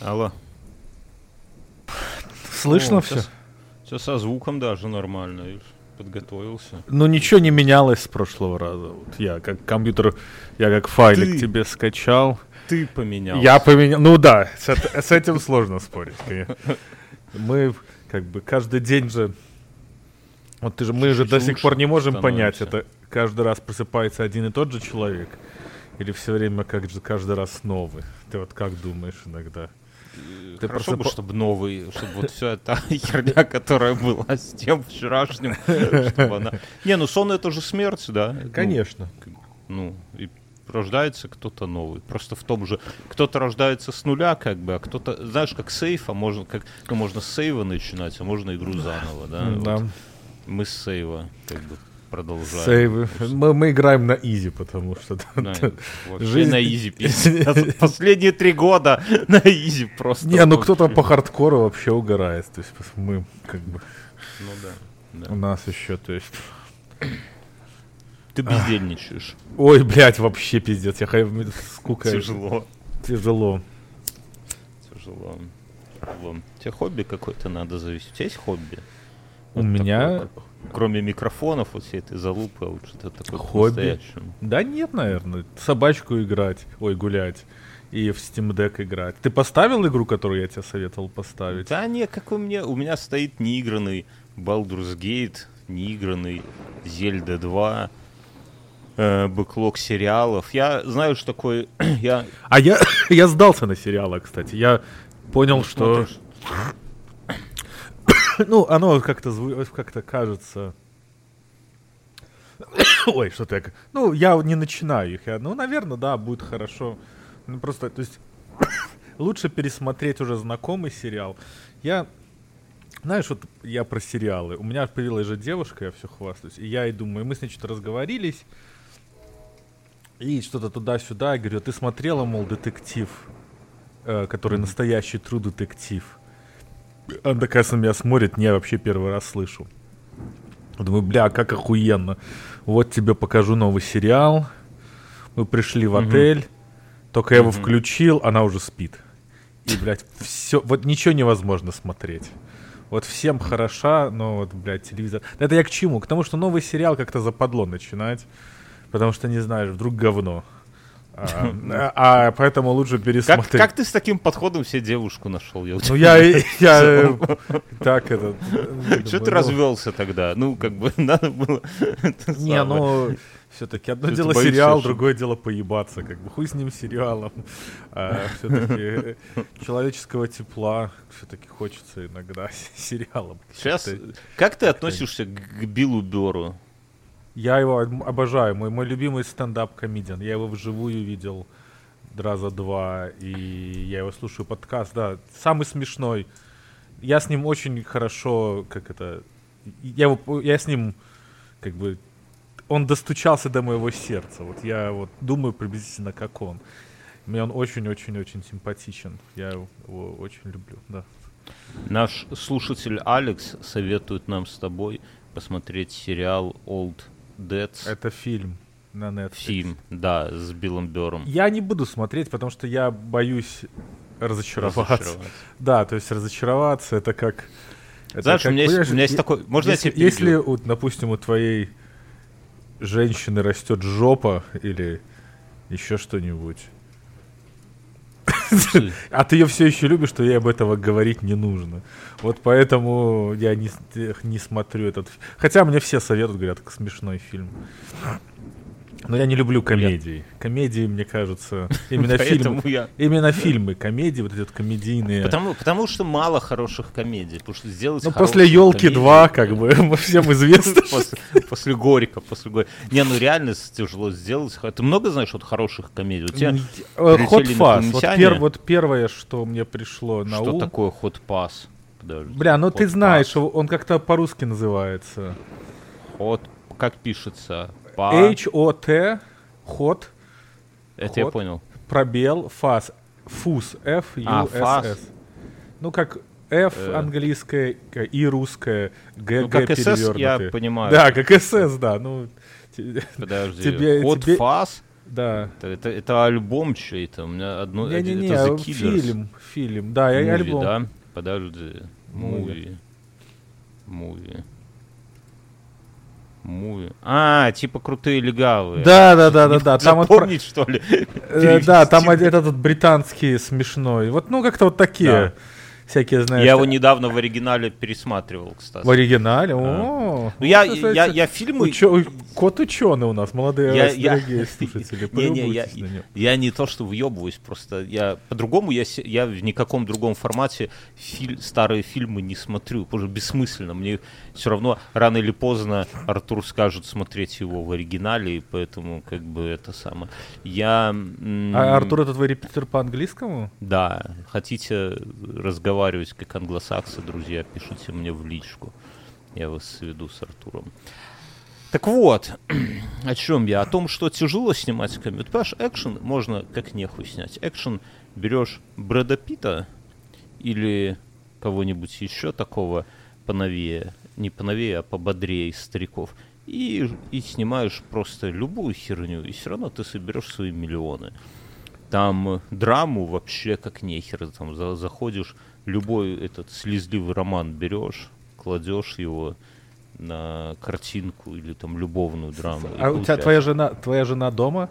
Алло. Слышно О, все? Все со звуком даже нормально. видишь, Подготовился. Ну ничего не менялось с прошлого раза. Вот я как компьютер, я как файлик Ты- тебе скачал. Ты поменял. Я поменял. Ну да, с, с этим сложно спорить. Мы как бы каждый день же. Вот ты же, мы же до сих пор не можем понять, это каждый раз просыпается один и тот же человек, или все время как же каждый раз новый. Ты вот как думаешь иногда? Ты Хорошо бы, чтобы новый, чтобы вот вся эта херня, которая была с тем вчерашним, чтобы она... Не, ну сон это же смерть, да? Ну, Конечно. Ну, и рождается кто-то новый. Просто в том же... Кто-то рождается с нуля, как бы, а кто-то... Знаешь, как сейфа, можно, как, ну, можно с сейва начинать, а можно игру заново, да? Да. Вот Мы с сейва, как бы, продолжаем. Сейвы. Мы, мы играем на easy, потому что Да, Жизнь- на easy. Последние три года на easy просто. Не, ну кто-то по хардкору вообще угорает. То есть мы как бы Ну да. у нас еще, то есть. Ты бездельничаешь. Ой, блядь, вообще пиздец. Я хай- скука. Тяжело. Тяжело. Тяжело. Тяжело. Тебе хобби какое-то надо завести. У тебя есть хобби? У Вот меня такое, Кроме микрофонов, вот всей этой залупы, а вот что-то такое Хобби? Да нет, наверное. Собачку играть. Ой, гулять. И в Steam Deck играть. Ты поставил игру, которую я тебе советовал поставить? Да не, какой мне... У меня стоит неигранный Baldur's Gate, неигранный Зельда 2, э, бэклог сериалов. Я знаю, что такое... я А я, я сдался на сериалы, кстати. Я понял, что... смотришь- Ну, оно как-то как-то кажется... Ой, что-то я... Ну, я не начинаю их. Я, ну, наверное, да, будет хорошо. Ну, просто, то есть... Лучше пересмотреть уже знакомый сериал. Я... Знаешь, вот я про сериалы. У меня появилась же девушка, я все хвастаюсь. И я и думаю, мы с ней что-то разговорились. И что-то туда-сюда. Я говорю, ты смотрела, мол, детектив, э, который настоящий true детектив. Она такая на меня смотрит, не, я вообще первый раз слышу. Думаю, бля, как охуенно. Вот тебе покажу новый сериал. Мы пришли в отель. Только я его включил, она уже спит. И, блядь, все, вот ничего невозможно смотреть. Вот всем хороша, но вот, блядь, телевизор... Это я к чему? К тому, что новый сериал как-то западло начинать. Потому что, не знаешь, вдруг говно. А, а- а поэтому лучше пересмотреть. как ты с таким подходом себе девушку нашел? Ну я, я э, так это... э, Что ты ну, развелся тогда? Ну, как бы надо было... Не, ну все-таки одно дело сериал, другое дело поебаться, как бы хуй с ним сериалом. А все-таки человеческого тепла все-таки хочется иногда сериалом. Сейчас, как ты относишься к к Биллу Беру? Я его об- обожаю, мой, мой любимый стендап-комедиан. Я его вживую видел раза два, и я его слушаю подкаст, да, самый смешной. Я с ним очень хорошо, как это, я, его, я с ним, как бы, он достучался до моего сердца. Вот я вот думаю приблизительно как он. Мне он очень-очень-очень симпатичен. Я его очень люблю, да. Наш слушатель Алекс советует нам с тобой посмотреть сериал Old Dead. Это фильм на Netflix. Фильм, да, с Биллом Бером. Я не буду смотреть, потому что я боюсь разочароваться. Разочароваться. Да, то есть разочароваться это как... это Знаешь, как, у меня есть- у меня есть такой- можно я если, тебя Если, перебью? вот, допустим, у твоей женщины растет жопа или еще что-нибудь, а ты ее все еще любишь, то ей об этого говорить не нужно. Вот поэтому я не, смотрю этот... Хотя мне все советуют, говорят, смешной фильм. Но я не люблю комедии. Комедии, мне кажется, именно фильмы, я... именно фильмы, комедии, вот эти вот комедийные. Потому, потому что мало хороших комедий. Потому что сделать ну, после елки комедию- 2, как бы, всем известно. что- После, после Горика, после Горика. Не, ну реально тяжело сделать. Ты много знаешь вот хороших комедий? У тебя Э, Hot Fuzz. Вот, инопланетяне? пер- вот первое, что мне пришло на что ум. такое ход пас? Подожди. Бля, ну ты знаешь, он как-то по-русски называется. Ход, как пишется? Па. H-O-T, ход, Это я ход. понял. пробел, фас, фус, F, U, А, фас. Ну, как F Э. английское и русское, Г, Ну, Г как СС я понимаю. Да, как СС, да, ну... Подожди. Тебе- ход тебе- фас. Да. Это, это, это альбом чей-то. У меня одно... Не-не-не, это The Killers. фильм, фильм, да, Муви, альбом. да? Подожди. Муви. Муви. Муви. А, типа крутые легавые. Да, да, да, да, да. Там Запомнить, что ли? Э, Да, там этот британский смешной. Вот, ну, как-то вот такие. Всякие, знаешь. Я его недавно в оригинале пересматривал, кстати. В оригинале? О, Ну, я, я, я фильмы... учё- Кот ученый у нас, молодые Я- вас, я- дорогие слушатели. Не, не, я, я не то, что въебываюсь, просто я по-другому, я, я в никаком другом формате филь- старые фильмы не смотрю, потому что бессмысленно. Мне все равно рано или поздно Артур скажет смотреть его в оригинале, и поэтому как бы это самое. Я... А Артур, это твой репетитор по английскому? Да, хотите разговаривать как англосаксы, друзья, пишите мне в личку. Я вас сведу с Артуром. Так вот, о чем я? О том, что тяжело снимать комедию. Понимаешь, экшен можно как нехуй снять. Экшен берешь Брэда Питта или кого-нибудь еще такого поновее, не поновее, а пободрее из стариков, и, и снимаешь просто любую херню, и все равно ты соберешь свои миллионы. Там драму вообще как нехер. Там за- заходишь, любой этот слезливый роман берешь, кладешь его на картинку или там любовную драму. А у тебя твоя жена, твоя жена дома?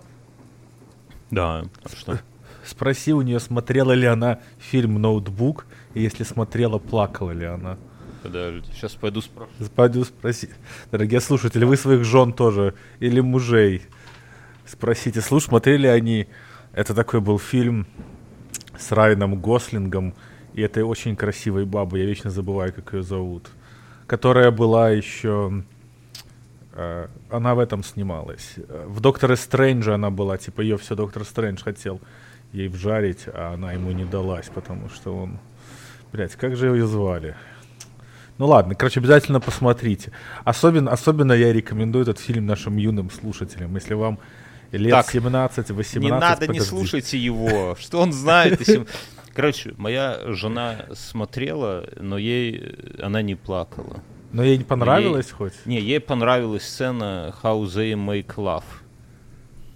Да, а что? Спроси у нее, смотрела ли она фильм «Ноутбук», и если смотрела, плакала ли она. Подожди, сейчас пойду спрошу. Пойду спроси. Дорогие слушатели, вы своих жен тоже или мужей спросите, слушай, смотрели они... Это такой был фильм с Райаном Гослингом и этой очень красивой бабой, я вечно забываю, как ее зовут, которая была еще... э, она в этом снималась. Э, В Докторе Стрэнджа она была, типа ее все Доктор Стрэндж хотел ей вжарить, а она ему не далась, потому что он... Блять, как же ее звали? Ну ладно, короче, обязательно посмотрите. Особенно, особенно я рекомендую этот фильм нашим юным слушателям. Если вам лет Так, 17-18... Не надо, не подожди. слушайте его. Что он знает? Короче, моя жена смотрела, но ей она не плакала. Но ей не понравилось хоть? Не, ей понравилась сцена How They Make Love.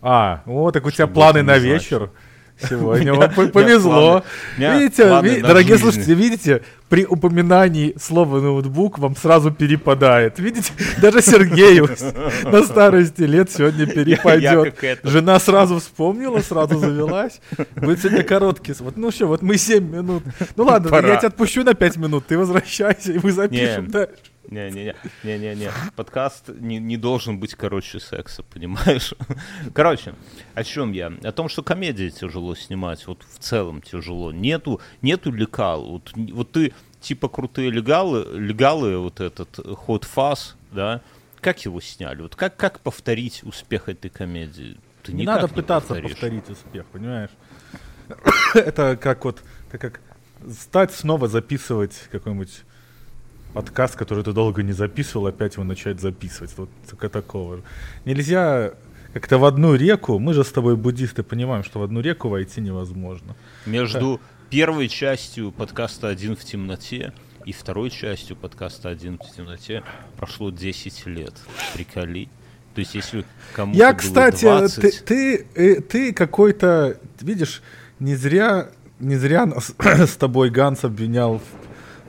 А, о, так у тебя Что планы на ни вечер сегодня. Вам повезло. Видите, дорогие слушатели, видите, при упоминании слова ноутбук вам сразу перепадает. Видите, даже Сергею на старости лет сегодня перепадет. Жена сразу вспомнила, сразу завелась. Будет сегодня короткий. Вот, ну что, вот мы 7 минут. Ну ладно, я тебя отпущу на 5 минут, ты возвращайся, и мы запишем дальше. Не-не-не, не-не-не. Подкаст не, не должен быть короче секса, понимаешь? Короче, о чем я? О том, что комедии тяжело снимать, вот в целом тяжело. Нету, нету лекал. Вот, вот ты типа крутые легалы, легалы, вот этот Hot Fuzz, да, как его сняли? Вот как, как повторить успех этой комедии? Ты Не надо пытаться повторишь. повторить успех, понимаешь? Это как вот, это как стать снова записывать какой-нибудь подкаст, который ты долго не записывал, опять его начать записывать. Вот только такого. Нельзя как-то в одну реку, мы же с тобой буддисты понимаем, что в одну реку войти невозможно. Между первой частью подкаста «Один в темноте» и второй частью подкаста «Один в темноте» прошло 10 лет. Приколи. То есть, если кому-то Я, кстати, 20, ты, ты, э, ты какой-то, видишь, не зря, не зря нас с тобой Ганс обвинял в,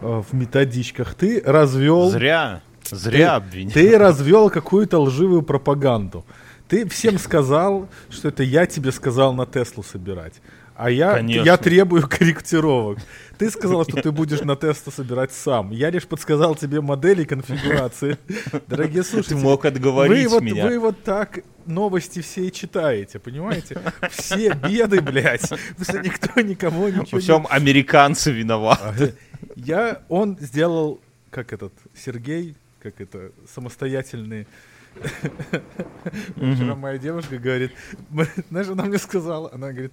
в методичках. Ты развел... Зря, зря Ты- обвинял. Ты развел какую-то лживую пропаганду. Ты всем сказал, что это я тебе сказал на Теслу собирать. А я, Конечно. я требую корректировок. Ты сказал, что ты будешь на Теслу собирать сам. Я лишь подсказал тебе модели конфигурации. Дорогие Ты слушатели, мог отговорить вы вот, меня. вы вот так новости все и читаете, понимаете? Все беды, блядь. Никто никому ничего Во не всем американцы виноваты. Я, он сделал, как этот, Сергей, как это, самостоятельный. Вчера моя девушка говорит, знаешь, она мне сказала, она говорит,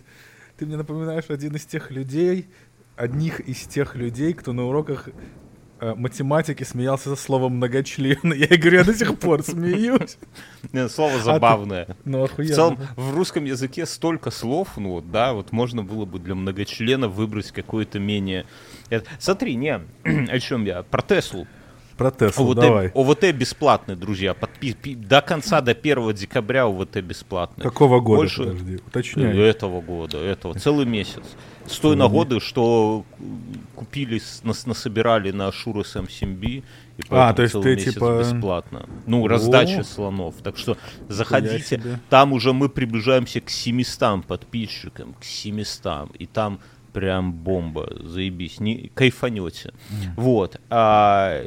ты мне напоминаешь один из тех людей, одних из тех людей, кто на уроках математики смеялся за словом многочлен. Я говорю, я до сих пор смеюсь. Не, Слово ты- забавное. Ну, В охуенно. целом, в русском языке столько слов, ну вот, да, вот можно было бы для многочлена выбрать какое-то менее... Это- Смотри, не, о чем я, про Теслу. Про Теслу, ОВТ, давай. ОВТ бесплатный, друзья. Подпи- пи- до конца, до 1 декабря ОВТ бесплатный. Какого года, Больше- подожди, Э, уточняй. Этого года, этого. Целый месяц. С той нагоды, что купили, с- нас, насобирали на Шура Сэм Симби. И поэтому то есть целый ты, месяц типа- бесплатно. Ну, раздача О. слонов. Так что заходите. Там уже мы приближаемся к 700 подписчикам. К 700. И там прям бомба. Заебись. Не, кайфанете. Вот. А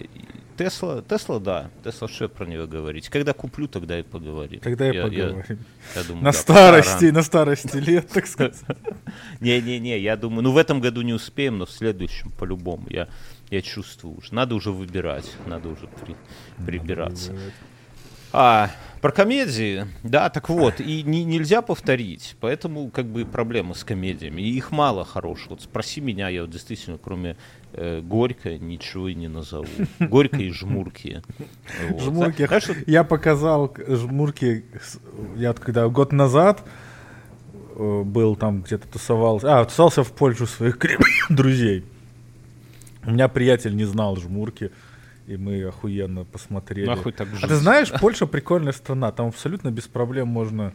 Тесла, Тесла, да. Тесла, что про нее говорить? Когда куплю, тогда и поговорим. Тогда и Я- поговорим. я думаю, на да, старости, на старости лет, так сказать. Не-не-не, я думаю, ну в этом году не успеем, но в следующем по-любому. Я, я чувствую уже. Надо уже выбирать, надо уже при- прибираться. А, про комедии, да, так вот, и не- нельзя повторить, поэтому как бы проблема с комедиями, и их мало хороших. Вот спроси меня, я вот действительно, кроме э, Горько, ничего и не назову. Горько и Жмурки. Вот. Жмурки. Знаешь, Я показал жмурки, я когда год назад э, был там где-то тусовался, а, тусовался в Польшу своих друзей. У меня приятель не знал жмурки, и мы охуенно посмотрели. Нахуй так А ты знаешь, Польша прикольная страна, там абсолютно без проблем можно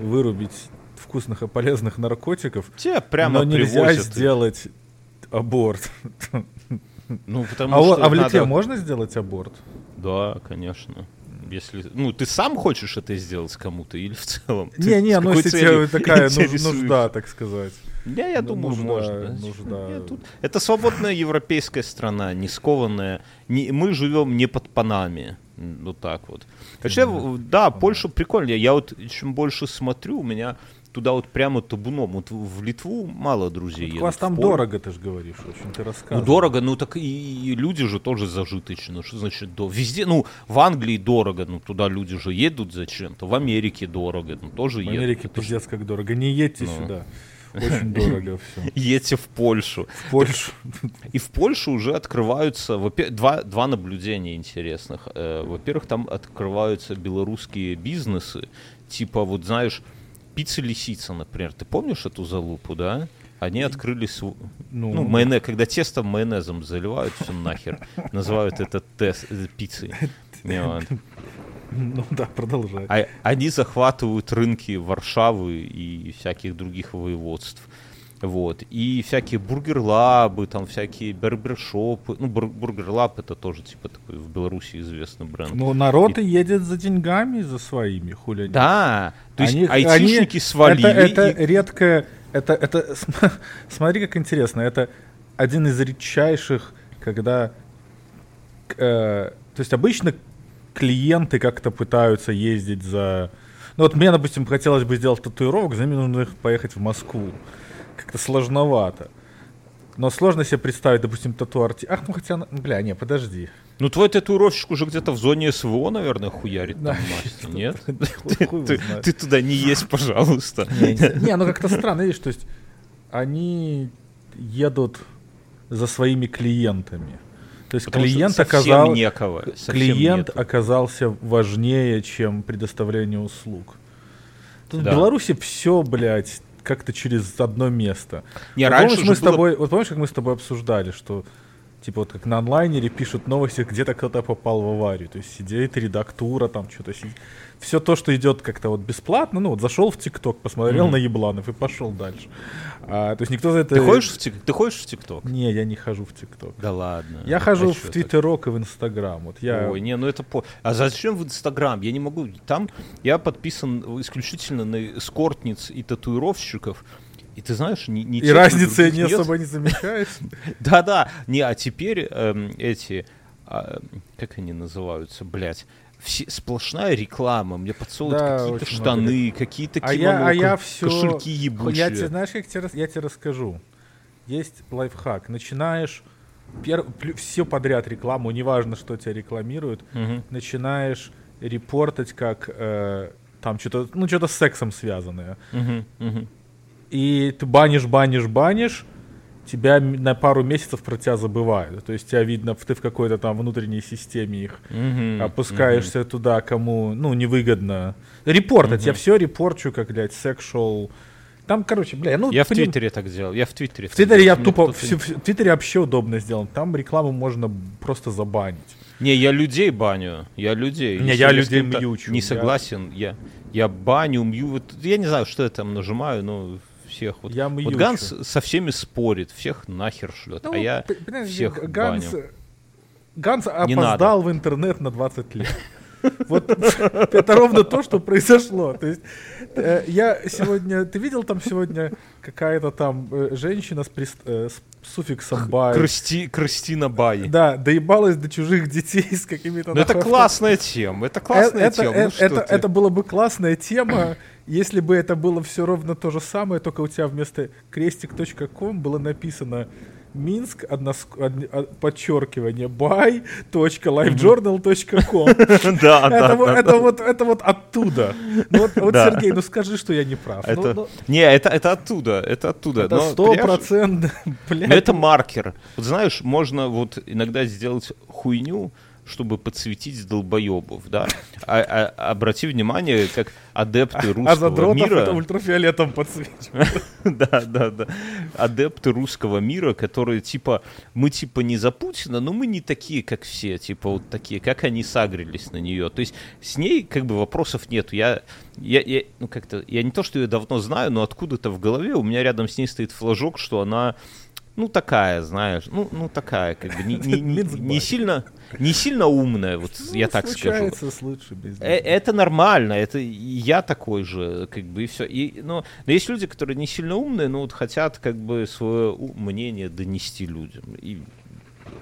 вырубить вкусных и полезных наркотиков, Тебе прямо но нельзя привозят сделать аборт. Ну, потому А, вот- что а в Литве надо- можно сделать аборт? Да, конечно. Если, ну, ты сам хочешь это сделать кому-то или в целом? Ты Не-не, с ну если тебе такая интересуешься? нужда, так сказать. Не, я Ну, думаю, нужда- можно. нужда. Нет, тут- Это свободная европейская страна, не скованная. Не, мы живем не под панами. Вот так вот. Вообще, в- да, Польша прикольная. Я вот чем больше смотрю, у меня туда вот прямо табуном. Вот в в Литву мало друзей. У едут, вас в там дорого, ты же говоришь, очень ты Ну, рассказываешь. дорого, ну так и, и люди же тоже зажиточны. Что значит до? Везде, ну, в Англии дорого, ну туда люди же едут зачем-то. В Америке дорого, ну тоже В едут. Америке Это ж- пиздец как дорого. Не едьте Ну. сюда. Очень дорого все. Едьте в Польшу. В Польшу. И в Польше уже открываются два, два наблюдения интересных. Э, Во-первых, там открываются белорусские бизнесы, типа, вот знаешь, пицца Лисица, например. Ты помнишь эту залупу, да? Они открыли св- Ну. ну, майонез, когда тесто майонезом заливают, все нахер, называют это тест, э, пиццей. Ну да, продолжай. А- они захватывают рынки Варшавы и всяких других воеводств. Вот. И всякие бургерлабы, там всякие барбершопы. Ну, бур- бургерлаб это тоже, типа, такой в Беларуси известный бренд. Ну, народ и едет за деньгами, за своими, хули. они. да, то есть Они- айтишники они- свалили. Это, это и- редкое... Это, это, см- смотри, как интересно. Это один из редчайших, когда... э, то есть обычно клиенты как-то пытаются ездить за... Ну вот мне, допустим, хотелось бы сделать татуировок, за ними нужно их поехать в Москву. Как-то сложновато. Но сложно себе представить, допустим, татуарти... Ах, ну хотя... на- Бля, не, подожди. Ну, твой татуировщик уже где-то в зоне СВО, наверное, хуярит там Да. нет? Хуй- хуй его Ты туда не есть, пожалуйста. Не, ну как-то странно, видишь, то есть они едут за своими клиентами. То есть Потому клиент оказал, некого. клиент нету. оказался важнее, чем предоставление услуг. Тут Да. в Беларуси все, блядь, как-то через одно место. Не, Вот раньше помнишь, мы с было- тобой, вот помнишь, как мы с тобой обсуждали, что типа вот как на онлайнере пишут новости, где-то кто-то попал в аварию, то есть сидит редактура, там что-то сидит. Все то, что идет как-то вот бесплатно, ну вот зашел в ТикТок, посмотрел Мгм. на ебланов и пошел дальше. А, то есть никто за это... Ты ходишь в Тик- ты ходишь в ТикТок? Не, я не хожу в ТикТок. Да ладно. Я А хожу чё в? Твиттерок и в Инстаграм. Вот я... Ой, не, ну это по... А зачем в Инстаграм? Я не могу. Там я подписан исключительно на эскортниц и татуировщиков. И ты знаешь, ни, ни И разницы не нет. особо не замечаешь. Да-да. Не, а теперь эм, эти... а, как они называются, блядь? Все, сплошная реклама. Мне подсовывают Да, какие-то штаны, какие-то А кимоно, я, а я все... кошельки ебучие. Я тебе, знаешь, как тебе, я тебе расскажу. Есть лайфхак. Начинаешь все подряд рекламу, неважно, что тебя рекламируют, Мгм. начинаешь репортать как э, там что-то, ну что-то с сексом связанное. Мгм, мгм. И ты банишь, банишь, банишь, тебя на пару месяцев про тебя забывают. То есть тебя видно, ты в какой-то там внутренней системе их Мгм, опускаешься туда, кому, ну, невыгодно. Репортать. Я все репорчу, как, блядь, сексуал. Там, короче, бля, ну... Я в Твиттере так делал. Я в Твиттере. В Твиттере я тупо... всё- В Твиттере вообще удобно сделан. Там рекламу можно просто забанить. Не, я людей баню, я людей. Не, Если я людей мьючу, Не согласен, я, я баню, мью, вот, я не знаю, что я там нажимаю, но всех вот. Я вот. Ганс со всеми спорит, всех нахер шлет, Ну, а я всех Ганс, баню. Ганс опоздал в интернет на 20 лет. Вот это ровно то, что произошло. То есть э, я сегодня, ты видел там сегодня какая-то там э, женщина с, э, с суффиксом бай. Кристина Бай. Да, доебалась до чужих детей с какими-то. Ну это классная тема, это классная это, тема. ну это, ты? это была бы классная тема, если бы это было все ровно то же самое, только у тебя вместо крестик.ком было написано Минск, односк- одни- а, подчеркивание, by.livejournal.com. Да, да, Это, вот- да, это да. вот, это вот оттуда. Ну вот, Да. Сергей, ну скажи, что я не прав. Ну, ну, Не, это, оттуда, это оттуда. это сто процентов, блядь. Это маркер. Вот знаешь, можно вот иногда сделать хуйню, чтобы подсветить долбоебов, да. А, а- обрати внимание, как адепты А русского задротов мира... это ультрафиолетом подсвечивает. Да, да, да. Адепты русского мира, которые типа, мы типа не за Путина, но мы не такие, как все, типа вот такие, как они сагрились на нее. То есть с ней как бы вопросов нету. Я, я, я ну как-то, я не то, что ее давно знаю, но откуда-то в голове у меня рядом с ней стоит флажок, что она ну такая, знаешь, ну, ну такая, как бы не, не, не, не сильно, не сильно умная, вот я Ну, так скажу. с лучшими из Э. Это нормально, это и я такой же, как бы, и все. И, но, но есть люди, которые не сильно умные, но вот хотят, как бы, свое мнение донести людям. И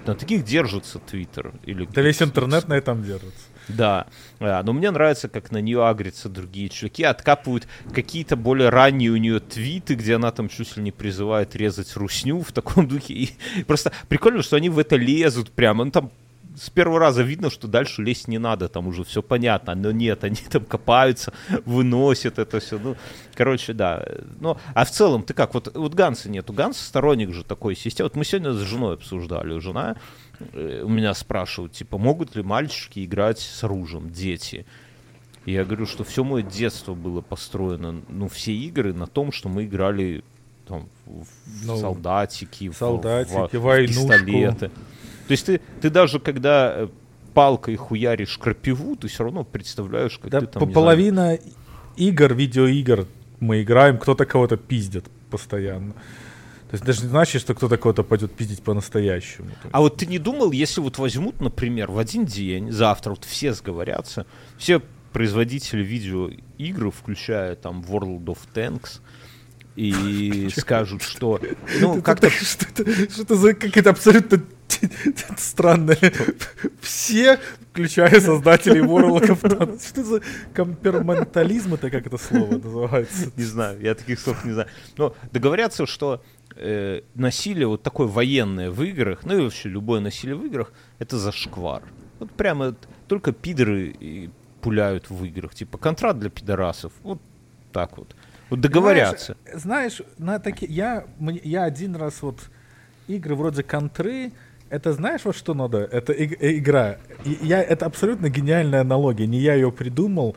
на таких держится Твиттер. Или Да весь интернет на этом держится. Да, А, но мне нравится, как на нее агрятся другие чуваки, откапывают какие-то более ранние у нее твиты, где она там чуть ли не призывает резать русню в таком духе. И просто прикольно, что они в это лезут прямо. Ну там с первого раза видно, что дальше лезть не надо, там уже все понятно, но нет, они там копаются, выносят это все. Ну, короче, да. Ну, а в целом, ты как, вот, вот Ганса нету, Ганс сторонник же такой системы. Вот мы сегодня с женой обсуждали, жена э, у меня спрашивают, типа, могут ли мальчики играть с оружием, дети? И я говорю, что все мое детство было построено, ну, все игры на том, что мы играли там, в в Ну, солдатики, в- солдатики, в, в войнушку. пистолеты. То есть ты, ты даже когда э, палкой хуяришь крапиву, ты все равно представляешь, как Да, ты там, по- не знаю, половина игр, видеоигр мы играем, кто-то кого-то пиздит постоянно. То есть даже не значит, что кто-то кого-то пойдет пиздить по-настоящему. То А вот ты не думал, если вот возьмут, например, в один день, завтра вот все сговорятся, все производители видеоигр, включая там World of Tanks, и скажут, что ну как-то так, что это, что это за какая-то абсолютно странная. Все, включая создателей World of Tanks. Что за комперментализм, это как это слово называется? не знаю, я таких слов не знаю. Но договорятся, что э, насилие вот такое военное в играх, ну и вообще любое насилие в играх, это зашквар. Вот прямо только пидоры и пуляют в играх. Типа контракт для пидорасов. Вот так вот. Вот договорятся. Знаешь, знаешь, на таки, я, я один раз вот игры вроде контры, это знаешь, вот что надо? Это иг- э, игра. И я, это абсолютно гениальная аналогия. Не я ее придумал,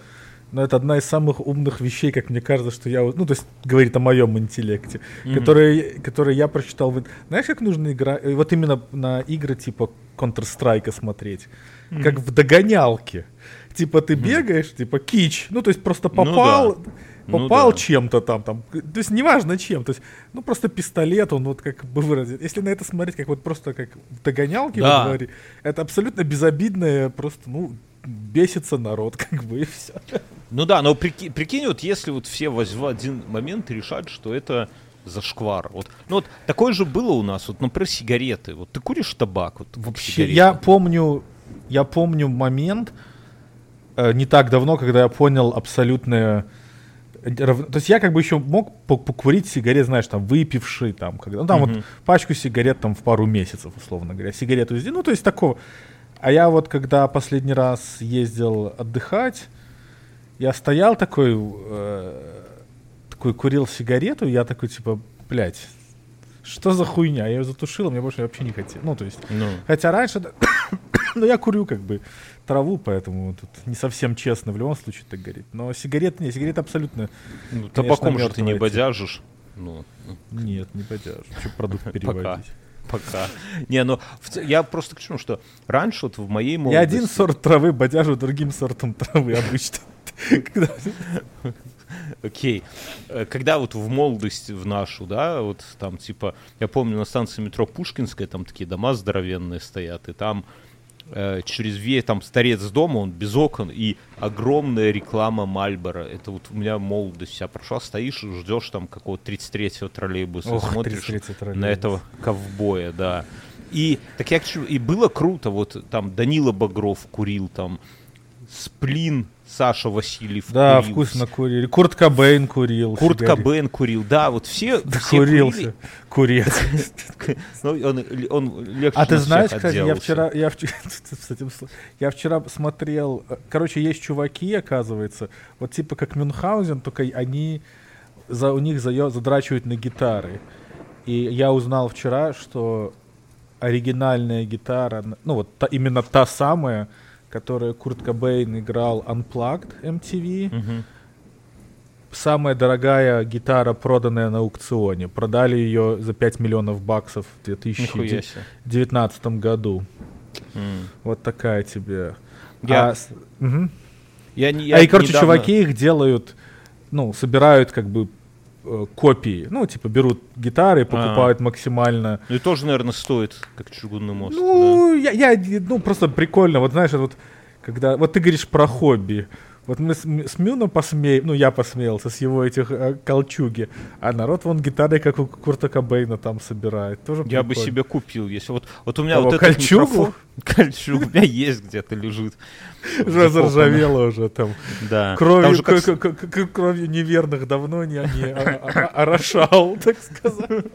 но это одна из самых умных вещей, как мне кажется, что я... вот- Ну, то есть, говорит о моем интеллекте, которые, которые я прочитал. Знаешь, как нужно играть? Вот именно на игры типа Counter-Strike смотреть. Как в догонялке. Типа ты бегаешь, типа кич. Ну, то есть просто Ну да. попал, Ну попал да. чем-то там, там, то есть неважно чем, то есть, ну просто пистолет, он вот как бы выразит. Если на это смотреть, как вот просто как в догонялке Да. во дворе, это абсолютно безобидное, просто, ну, бесится народ, как бы, и все. Ну да, но прики- прикинь, вот если вот все воз- в один момент решать, что это зашквар. Вот, ну вот такое же было у нас, вот, например, сигареты. Вот ты куришь табак, вот Вообще, сигареты. я помню, я помню момент э, не так давно, когда я понял абсолютное рав- То есть я как бы еще мог по- покурить сигарет, знаешь, там, выпивший, там, когда, ну, там вот Мгм. пачку сигарет там в пару месяцев, условно говоря, сигарету сделал, ну, то есть такого. А я вот, когда последний раз ездил отдыхать, я стоял такой, э, такой курил сигарету, я такой, типа, блядь, что за хуйня? Я ее затушил, мне больше вообще не хотел. Ну, то есть, Ну, Хотя раньше, ну я курю как бы траву, поэтому тут не совсем честно в любом случае так говорить. Но сигарет, не, сигарет абсолютно ну, конечно, табаком же ты не бодяжишь. Ну, нет, не подержишь. Что продукт переводить? Пока. Не, ну я просто к чему, что раньше вот в моей Я молодости... один сорт травы бодяжу другим сортом травы обычно. Окей. Э, Когда вот в молодость в нашу, да, вот там типа, я помню на станции метро Пушкинская, там такие дома здоровенные стоят, и там э, через весь, там старец дома, он без окон, и огромная реклама Мальбора. Это вот у меня молодость вся прошла, стоишь, ждешь там какого-то 33-го троллейбуса, Ох, смотришь 33-й троллейбус. на этого ковбоя, да. И так я и было круто, вот там Данила Багров курил, там Сплин Саша Васильев Да, курил, вкусно курили. Курт Кобейн курил. Курт сигареты. Кобейн курил, да, вот все, Да все курился. Курили. Ну, он, он легче А ты знаешь, кстати, я вчера, я, вч- с этим сл- я вчера смотрел, короче, есть чуваки, оказывается, вот типа как Мюнхгаузен, только они, за, у них заё- задрачивают на гитары. И я узнал вчера, что оригинальная гитара, ну вот та- именно та самая, которую Курт Кобейн играл Unplugged MTV, Мгм. самая дорогая гитара, проданная на аукционе. Продали ее за 5 миллионов баксов в Нихуя 2019 себе. году. М. Вот такая тебе. Я- А, мгм. Я не- А я и, короче, недавно- чуваки их делают, ну, собирают как бы копии. Ну, типа, берут гитары и покупают максимально. Ну и тоже, наверное, стоит, как чугунный мост. да. Ну, я, я, ну, просто прикольно. Вот знаешь, вот, когда, вот ты говоришь про хобби. Вот мы с, с Мюна посмеем, ну, я посмеялся с его этих э, колчуги, а народ вон гитары, как у Курта Кобейна, там собирает. Тоже Я бы себе купил, если вот, вот у меня Кого, вот этот кольчугу? микрофон- Кольчугу у меня есть где-то лежит. Уже заржавело уже там. Да. Кровью, неверных давно не, не а- а- а- орошал, так сказать.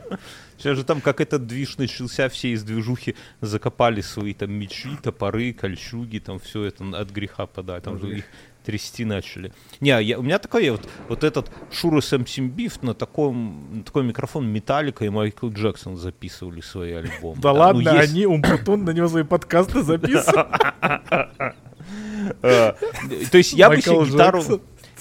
Сейчас же там как этот движ начался, все из движухи закопали свои там мечи, топоры, кольчуги, там все это от греха подали, там же их трясти начали. Не, а я, у меня такое, вот, вот этот Шура Сэм Симбиф на таком, на такой микрофон Металлика и Майкл Джексон записывали свои альбомы. Да ну, ладно, есть- они, Умпутун, на него свои подкасты записывают. Э, То есть я бы себе гитару,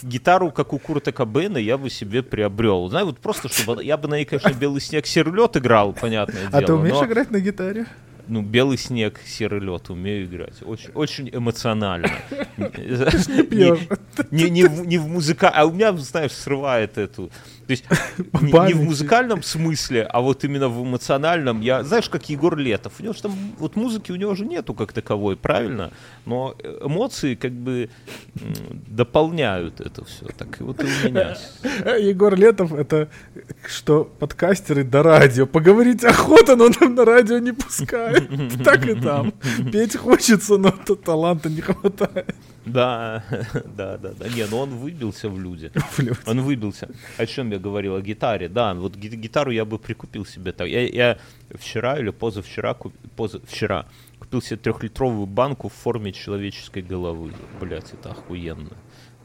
гитару, как у Курта Кобейна, я бы себе приобрел. Знаю, вот просто, чтобы... Я бы на ней, конечно, «Белый снег, серый лед» играл, понятное А дело. ты умеешь но- играть на гитаре? Ну, белый снег, серый лед, умею играть. Очень, очень эмоционально. не в музыка, а у меня, знаешь, срывает эту. То есть не, не в музыкальном смысле, а вот именно в эмоциональном. Я, знаешь, как Егор Летов. У него же там, вот музыки у него же нету как таковой, правильно? Но эмоции как бы дополняют это все. Так и вот и у меня. Егор Летов — это что подкастеры до радио. Поговорить охота, но нам на радио не пускают. Так и там. Петь хочется, но то таланта не хватает. Да, да, да, да. Не, ну он выбился в люди. Блин. Он выбился. О чем я говорил? О гитаре. Да, вот ги- гитару я бы прикупил себе так. Я, я вчера или позавчера, куп- позавчера купил себе трехлитровую банку в форме человеческой головы. Блять, это охуенно.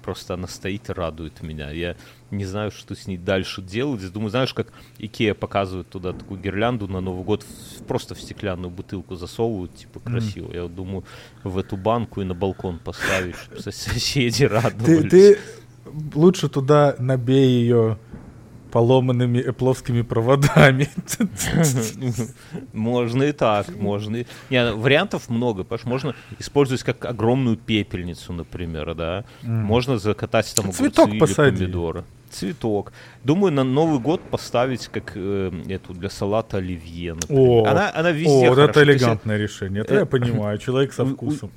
Просто она стоит и радует меня. Я не знаю, что с ней дальше делать. Думаю, знаешь, как Икея показывает туда такую гирлянду на Новый год, просто в стеклянную бутылку засовывают, типа красиво. Я вот думаю, в эту банку и на балкон поставить, чтобы соседи Ты, радовались. ты лучше туда набей ее поломанными эпловскими проводами. Можно и так, можно. Не, вариантов много, понимаешь, можно использовать как огромную пепельницу, например, да. Можно закатать там Цветок или помидоры. Цветок. Думаю, на Новый год поставить как э, эту для салата оливье, например. О, она, она везде О, вот это элегантное решение. Это э, я понимаю. Человек со у- у- вкусом.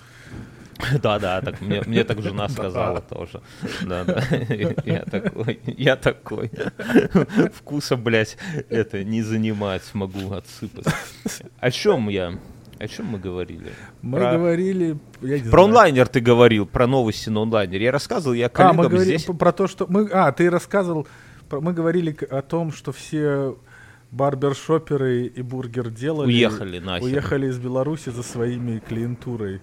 Да, да, так мне, мне так жена сказала тоже. Да, да. Я такой, я такой. Вкуса, блядь, это не занимать, могу отсыпать. О чем я? О чем мы говорили? Мы про- говорили... я не Про знаю. онлайнер ты говорил, про новости на онлайнере. Я рассказывал, я А, коллегам мы говорили здесь... про то, что... Мы, а, ты рассказывал... Мы говорили о том, что все барбершоперы и бургер делали... Уехали нахер. Уехали из Беларуси за своими клиентурой.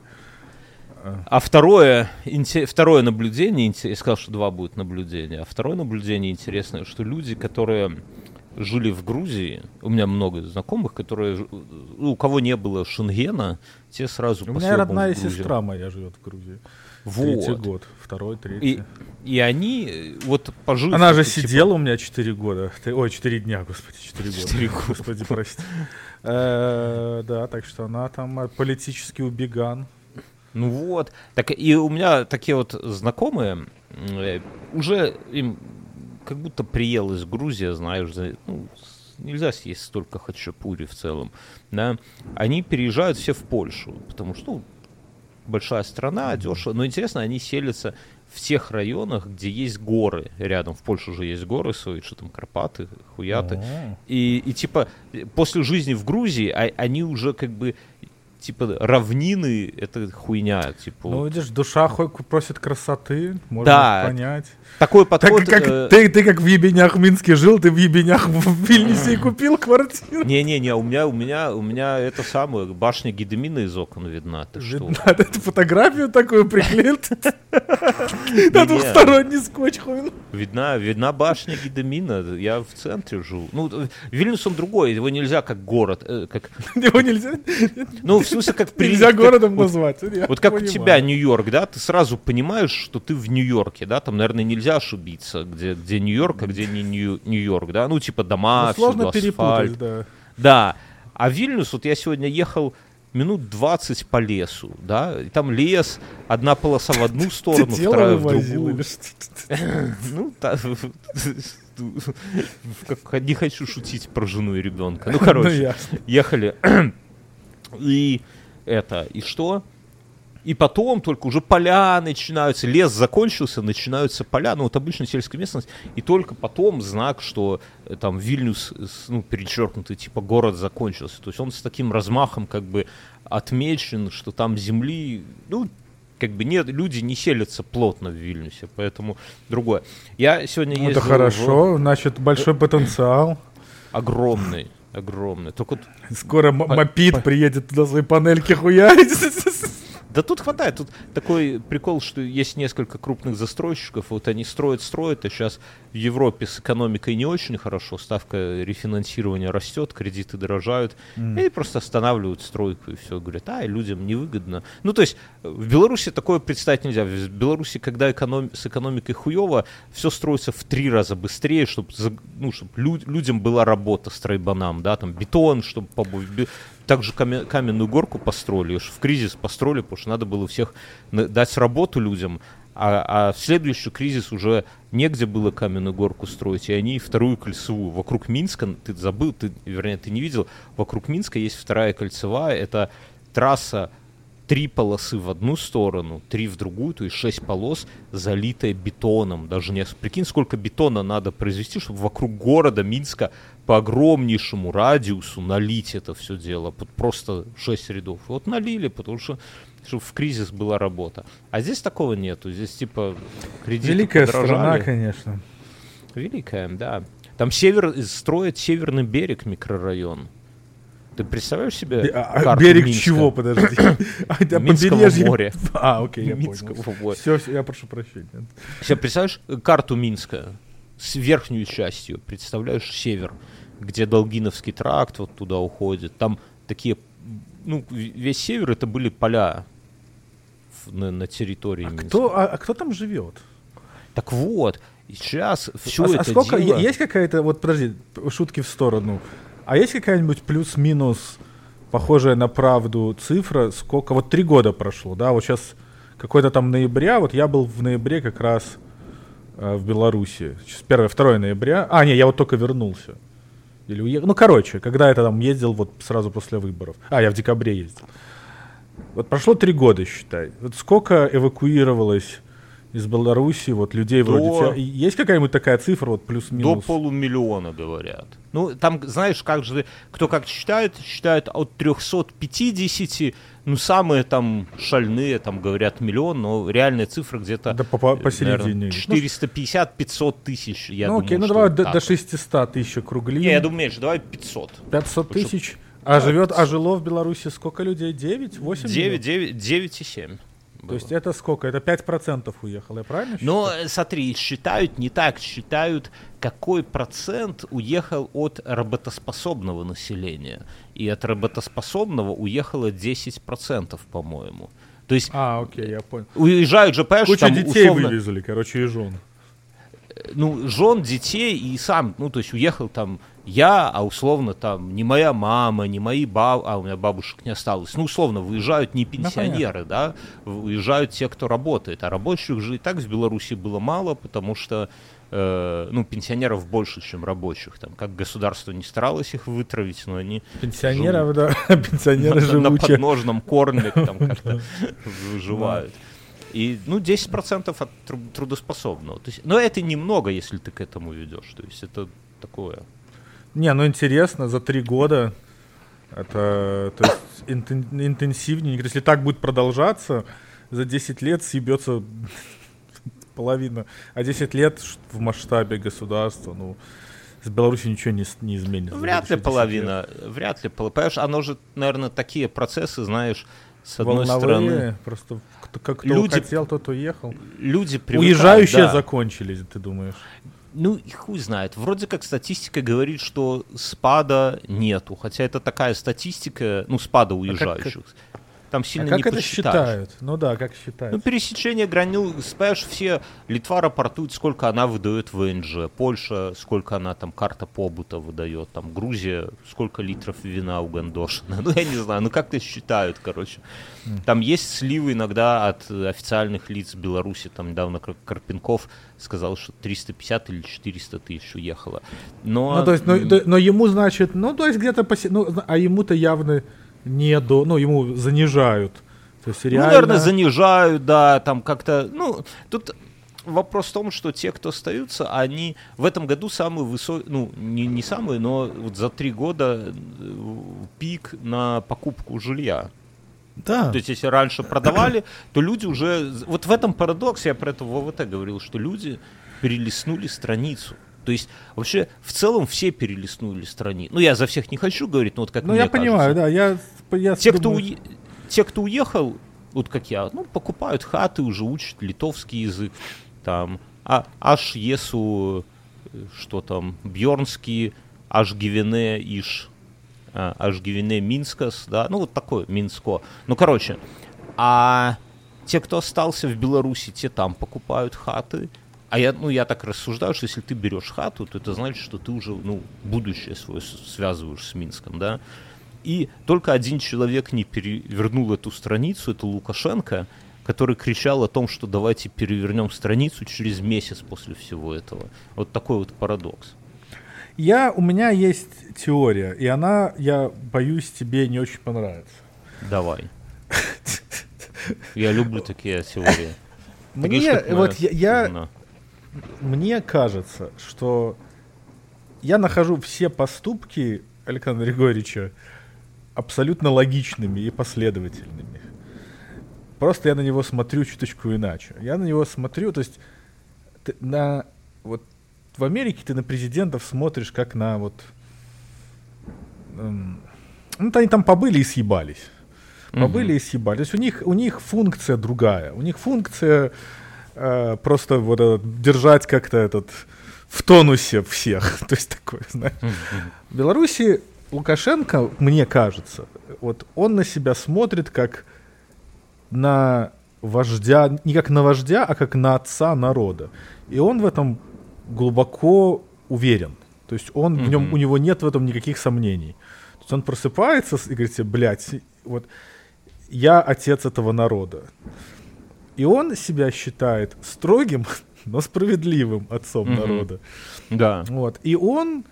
А второе, инте- второе наблюдение, я сказал, что два будет наблюдения, а второе наблюдение интересное, что люди, которые жили в Грузии, у меня много знакомых, которые, ну, у кого не было шенгена, те сразу У меня родная сестра моя живет в Грузии. Третий Вот. год, второй, третий. И, и они вот пожили... Она же типа, сидела у меня 4 года. Ой, 4 дня, господи, 4 года. Четыре года. Господи, прости. Э, Да, так что она там политический убеган. Ну вот. Так и у меня такие вот знакомые, э, уже им как будто приелась Грузия, знаешь, ну, нельзя съесть столько хачапури в целом, да. Они переезжают все в Польшу, потому что, ну, большая страна, дешево. Но интересно, они селятся в тех районах, где есть горы рядом. В Польше уже есть горы свои, что там Карпаты, Хуяты. И, и типа э, после жизни в Грузии а- они уже как бы типа равнины это хуйня типа Ну, видишь, душа хоть просит красоты, можно Да. понять. такой Так подход как э, ты, ты как в Ебенях в Минске жил, ты в Ебенях в Вильнюсе и купил квартиру. не не не у меня у меня у меня это самое башня Гедемина из окон видна ты что Видно, эту фотографию такую приклеил. На двухсторонний скотч хуй. видна видна башня Гедемина я в центре живу ну Вильнюс он другой его нельзя как город э, как Его нельзя, ну в смысле как при- нельзя как- городом вот назвать. я Вот как у понимаю. тебя Нью-Йорк, да, ты сразу понимаешь, что ты в Нью-Йорке, да, там, наверное, нельзя ошибиться, где, где Нью-Йорк, а где не Нью- Нью-Йорк, да, ну, типа дома, Ну, сложно всюду перепутать, асфальт. да. Да, а Вильнюс, вот я сегодня ехал минут 20 по лесу, да, и там лес, одна полоса в одну сторону, вторая в другую. Ну, как- не хочу шутить про жену и ребенка. Ну, короче, Ну, ехали. И это, и что? И потом только уже поля начинаются, лес закончился, начинаются поля, ну вот обычно сельская местность, и только потом знак, что э, там Вильнюс, с- ну, перечеркнутый, типа город закончился. То есть он с таким размахом как бы отмечен, что там земли, ну, как бы нет, люди не селятся плотно в Вильнюсе, поэтому другое. Я сегодня Ну, ездил Это в- хорошо, значит, большой потенциал. огромный, огромный. Только вот Скоро мопид приедет туда свои панельки хуярить. Да тут хватает. Тут такой прикол, что есть несколько крупных застройщиков, вот они строят, строят, а сейчас в Европе с экономикой не очень хорошо, ставка рефинансирования растет, кредиты дорожают, и они просто останавливают стройку и все, говорят, а, людям невыгодно. Ну, то есть э, в Беларуси такое представить нельзя. В Беларуси, когда эконом- с экономикой хуево, все строится в три раза быстрее, чтобы ну, чтоб лю- людям была работа стройбанам, да, там бетон, чтобы также каме- каменную горку построили, в кризис построили, потому что надо было всех дать работу людям, а, а в следующий кризис уже негде было каменную горку строить, и они вторую кольцевую. Вокруг Минска, ты забыл, ты, вернее, ты не видел, вокруг Минска есть вторая кольцевая, это трасса три полосы в одну сторону, три в другую, то есть шесть полос, залитая бетоном. Даже не... Прикинь, сколько бетона надо произвести, чтобы вокруг города Минска по огромнейшему радиусу налить это все дело. Вот просто шесть рядов. Вот налили, потому что чтобы в кризис была работа. А здесь такого нету. Здесь типа кредиты Великая подорожали. страна, конечно. Великая, да. Там север строят северный берег микрорайон. Ты представляешь себе Бе- а- а карту Берег Минска? чего, подожди? А, да, Минского моря. А, окей, я понял. Все, я прошу прощения. Себе представляешь карту Минска с верхней частью, представляешь север, где Долгиновский тракт вот туда уходит, там такие, ну, весь север это были поля на, на территории А Минска. кто, а, а кто там живет? Так вот, сейчас все а, а это сколько, дело... есть какая-то, вот подожди, шутки в сторону. А есть какая-нибудь плюс-минус похожая на правду цифра, сколько, вот три года прошло, да, вот сейчас какой-то там ноября, вот я был в ноябре как раз э, в Беларуси, сейчас 1-2 ноября, а, не, я вот только вернулся. Или уехал, ну, короче, когда я там ездил вот сразу после выборов. А, я в декабре ездил. Вот прошло три года, считай. Вот сколько эвакуировалось из Беларуси вот людей До- вроде тебя? И Есть какая-нибудь такая цифра, вот До плюс-минус? полумиллиона, говорят. Ну, там, знаешь, как же, кто как считает, считают от 350, ну, самые там шальные, там, говорят, миллион, но реальная цифра где-то, Да по- э, посередине. наверное, 450-500 тысяч, я ну, думаю, окей, ну давай до, до вот. 600 тысяч округлим. Не, я думаю, меньше, давай 500. 500 чтобы- тысяч. А живет, а жило в Беларуси сколько людей? 9? 8? 9, 9, 9,7. То есть это сколько? Это 5% уехало, я правильно Но считаю? э, смотри, считают не так, считают, какой процент уехал от работоспособного населения. И от работоспособного уехало 10%, по-моему. То есть А, окей, я понял. уезжают же, понимаешь, Кучу там детей условно, вывезли, короче, и жен. ну, жен, детей и сам, ну, то есть уехал там я, а условно там не моя мама, не мои баб, а у меня бабушек не осталось. Ну, условно, выезжают не пенсионеры, да, выезжают те, кто работает. А рабочих же и так в Беларуси было мало, потому что э, ну, пенсионеров больше, чем рабочих. Там, как государство не старалось их вытравить, но они Пенсионеров, да, пенсионеры на, на живучие. подножном корме там как-то выживают. И, ну, 10% от тру- трудоспособного. То есть, но это немного, если ты к этому ведешь. То есть это такое. Не, ну интересно, за три года это то есть, интен- интенсивнее. Если так будет продолжаться, за 10 лет съебется половина. А 10 лет в масштабе государства, ну, с Беларусью ничего не, не изменится. Ну, вряд ли 10 лет. половина. Вряд ли. Понимаешь, оно же, наверное, такие процессы, знаешь, с одной Волновые, стороны, просто кто, кто люди- хотел, тот уехал. люди привыкают. Уезжающие да. закончились, ты думаешь? Ну, и хуй знает. Вроде как статистика говорит, что спада нету. Хотя это такая статистика, ну, спада уезжающих. Там сильно а как не это посчитаешь. считают? Ну да, как считают? Ну, пересечение границ, понимаешь, все, Литва рапортует, сколько она выдает ВНЖ, Польша, сколько она там карта побыта выдает, там Грузия, сколько литров вина у Гандошина, ну, я не знаю, ну, как-то считают, короче. Там есть сливы иногда от официальных лиц Беларуси, там недавно Кар- Карпенков сказал, что 350 или 400 тысяч уехало. Но, Ну, то есть, ну, м, то- но ему, значит, ну, то есть где-то, посе- ну, а ему-то явно не до, ну, ему занижают. То есть Ну, реально... наверное, занижают, да, там как-то, ну, тут вопрос в том, что те, кто остаются, они в этом году самые высокие, ну, не, не самые, но вот за три года э, пик на покупку жилья. Да. То есть, если раньше продавали, то люди уже... Вот в этом парадокс, я про это в ВВТ говорил, что люди перелистнули страницу. То есть, вообще, в целом все перелистнули страницу. Ну, я за всех не хочу говорить, но вот как ну, мне я понимаю, да, я, я Те, кто, думаю- уе- те, кто уехал, вот как я, ну, покупают хаты, уже учат литовский язык, там, а, аж есу, э, что там, бьорнский, аж гивене иш, а, аж гивене минскас, да, ну, вот такое, Минско. Ну, короче, а те, кто остался в Беларуси, те там покупают хаты, а я, ну, я так рассуждаю, что если ты берешь хату, то это значит, что ты уже, ну, будущее свое связываешь с Минском, да. И только один человек не перевернул эту страницу, это Лукашенко, который кричал о том, что давайте перевернем страницу через месяц после всего этого. Вот такой вот парадокс. Я, у меня есть теория, и она, я боюсь, тебе не очень понравится. Давай. Я люблю такие теории. Мне, вот я, мне кажется, что я нахожу все поступки Александра Григорьевича абсолютно логичными и последовательными. Просто я на него смотрю чуточку иначе. Я на него смотрю, то есть на вот в Америке ты на президентов смотришь как на вот эм, ну, они там побыли и съебались. Побыли и съебались. То есть у них, у них функция другая. У них функция э, просто вот этот, держать как-то этот в тонусе всех. То есть такое, знаешь. В Беларуси Лукашенко, мне кажется, вот он на себя смотрит как на вождя, не как на вождя, а как на отца народа. И он в этом глубоко уверен. То есть он в нем, у него нет в этом никаких сомнений. То есть он просыпается и говорит себе, блядь, вот я отец этого народа. И он себя считает строгим, но справедливым отцом Мгм. народа. Да. Вот. И он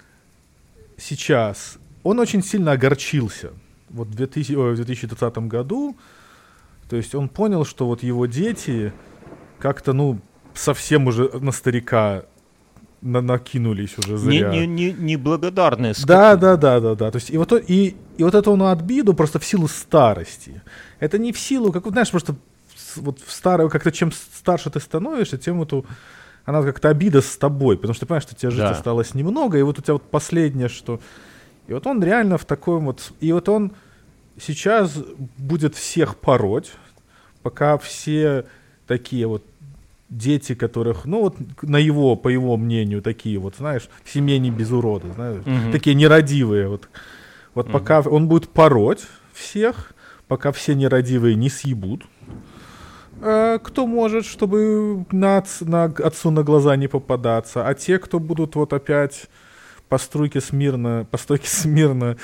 сейчас, он очень сильно огорчился. Вот в 2000 ой, в 2020 году, то есть он понял, что вот его дети как-то, ну, совсем уже на старика на- накинулись уже Не, зря. не, не, неблагодарные Да, скоты. да, да, да, да. То есть и вот, и, и вот эту он обиду просто в силу старости. Это не в силу, как вот знаешь, просто вот в старую, как-то чем старше ты становишься, тем эту она как-то обида с тобой, потому что ты понимаешь, что тебе жить Да. осталось немного, и вот у тебя вот последнее, что... И вот он реально в таком вот... И вот он сейчас будет всех пороть, пока все такие вот дети, которых, ну вот на его, по его мнению, такие вот, знаешь, в семье не без урода, знаешь, Мгм. такие нерадивые. Вот, вот Мгм. пока он будет пороть всех, пока все нерадивые не съебут, э, кто может, чтобы на, на отцу на глаза не попадаться, а те, кто будут вот опять по струйке смирно, по стойке смирно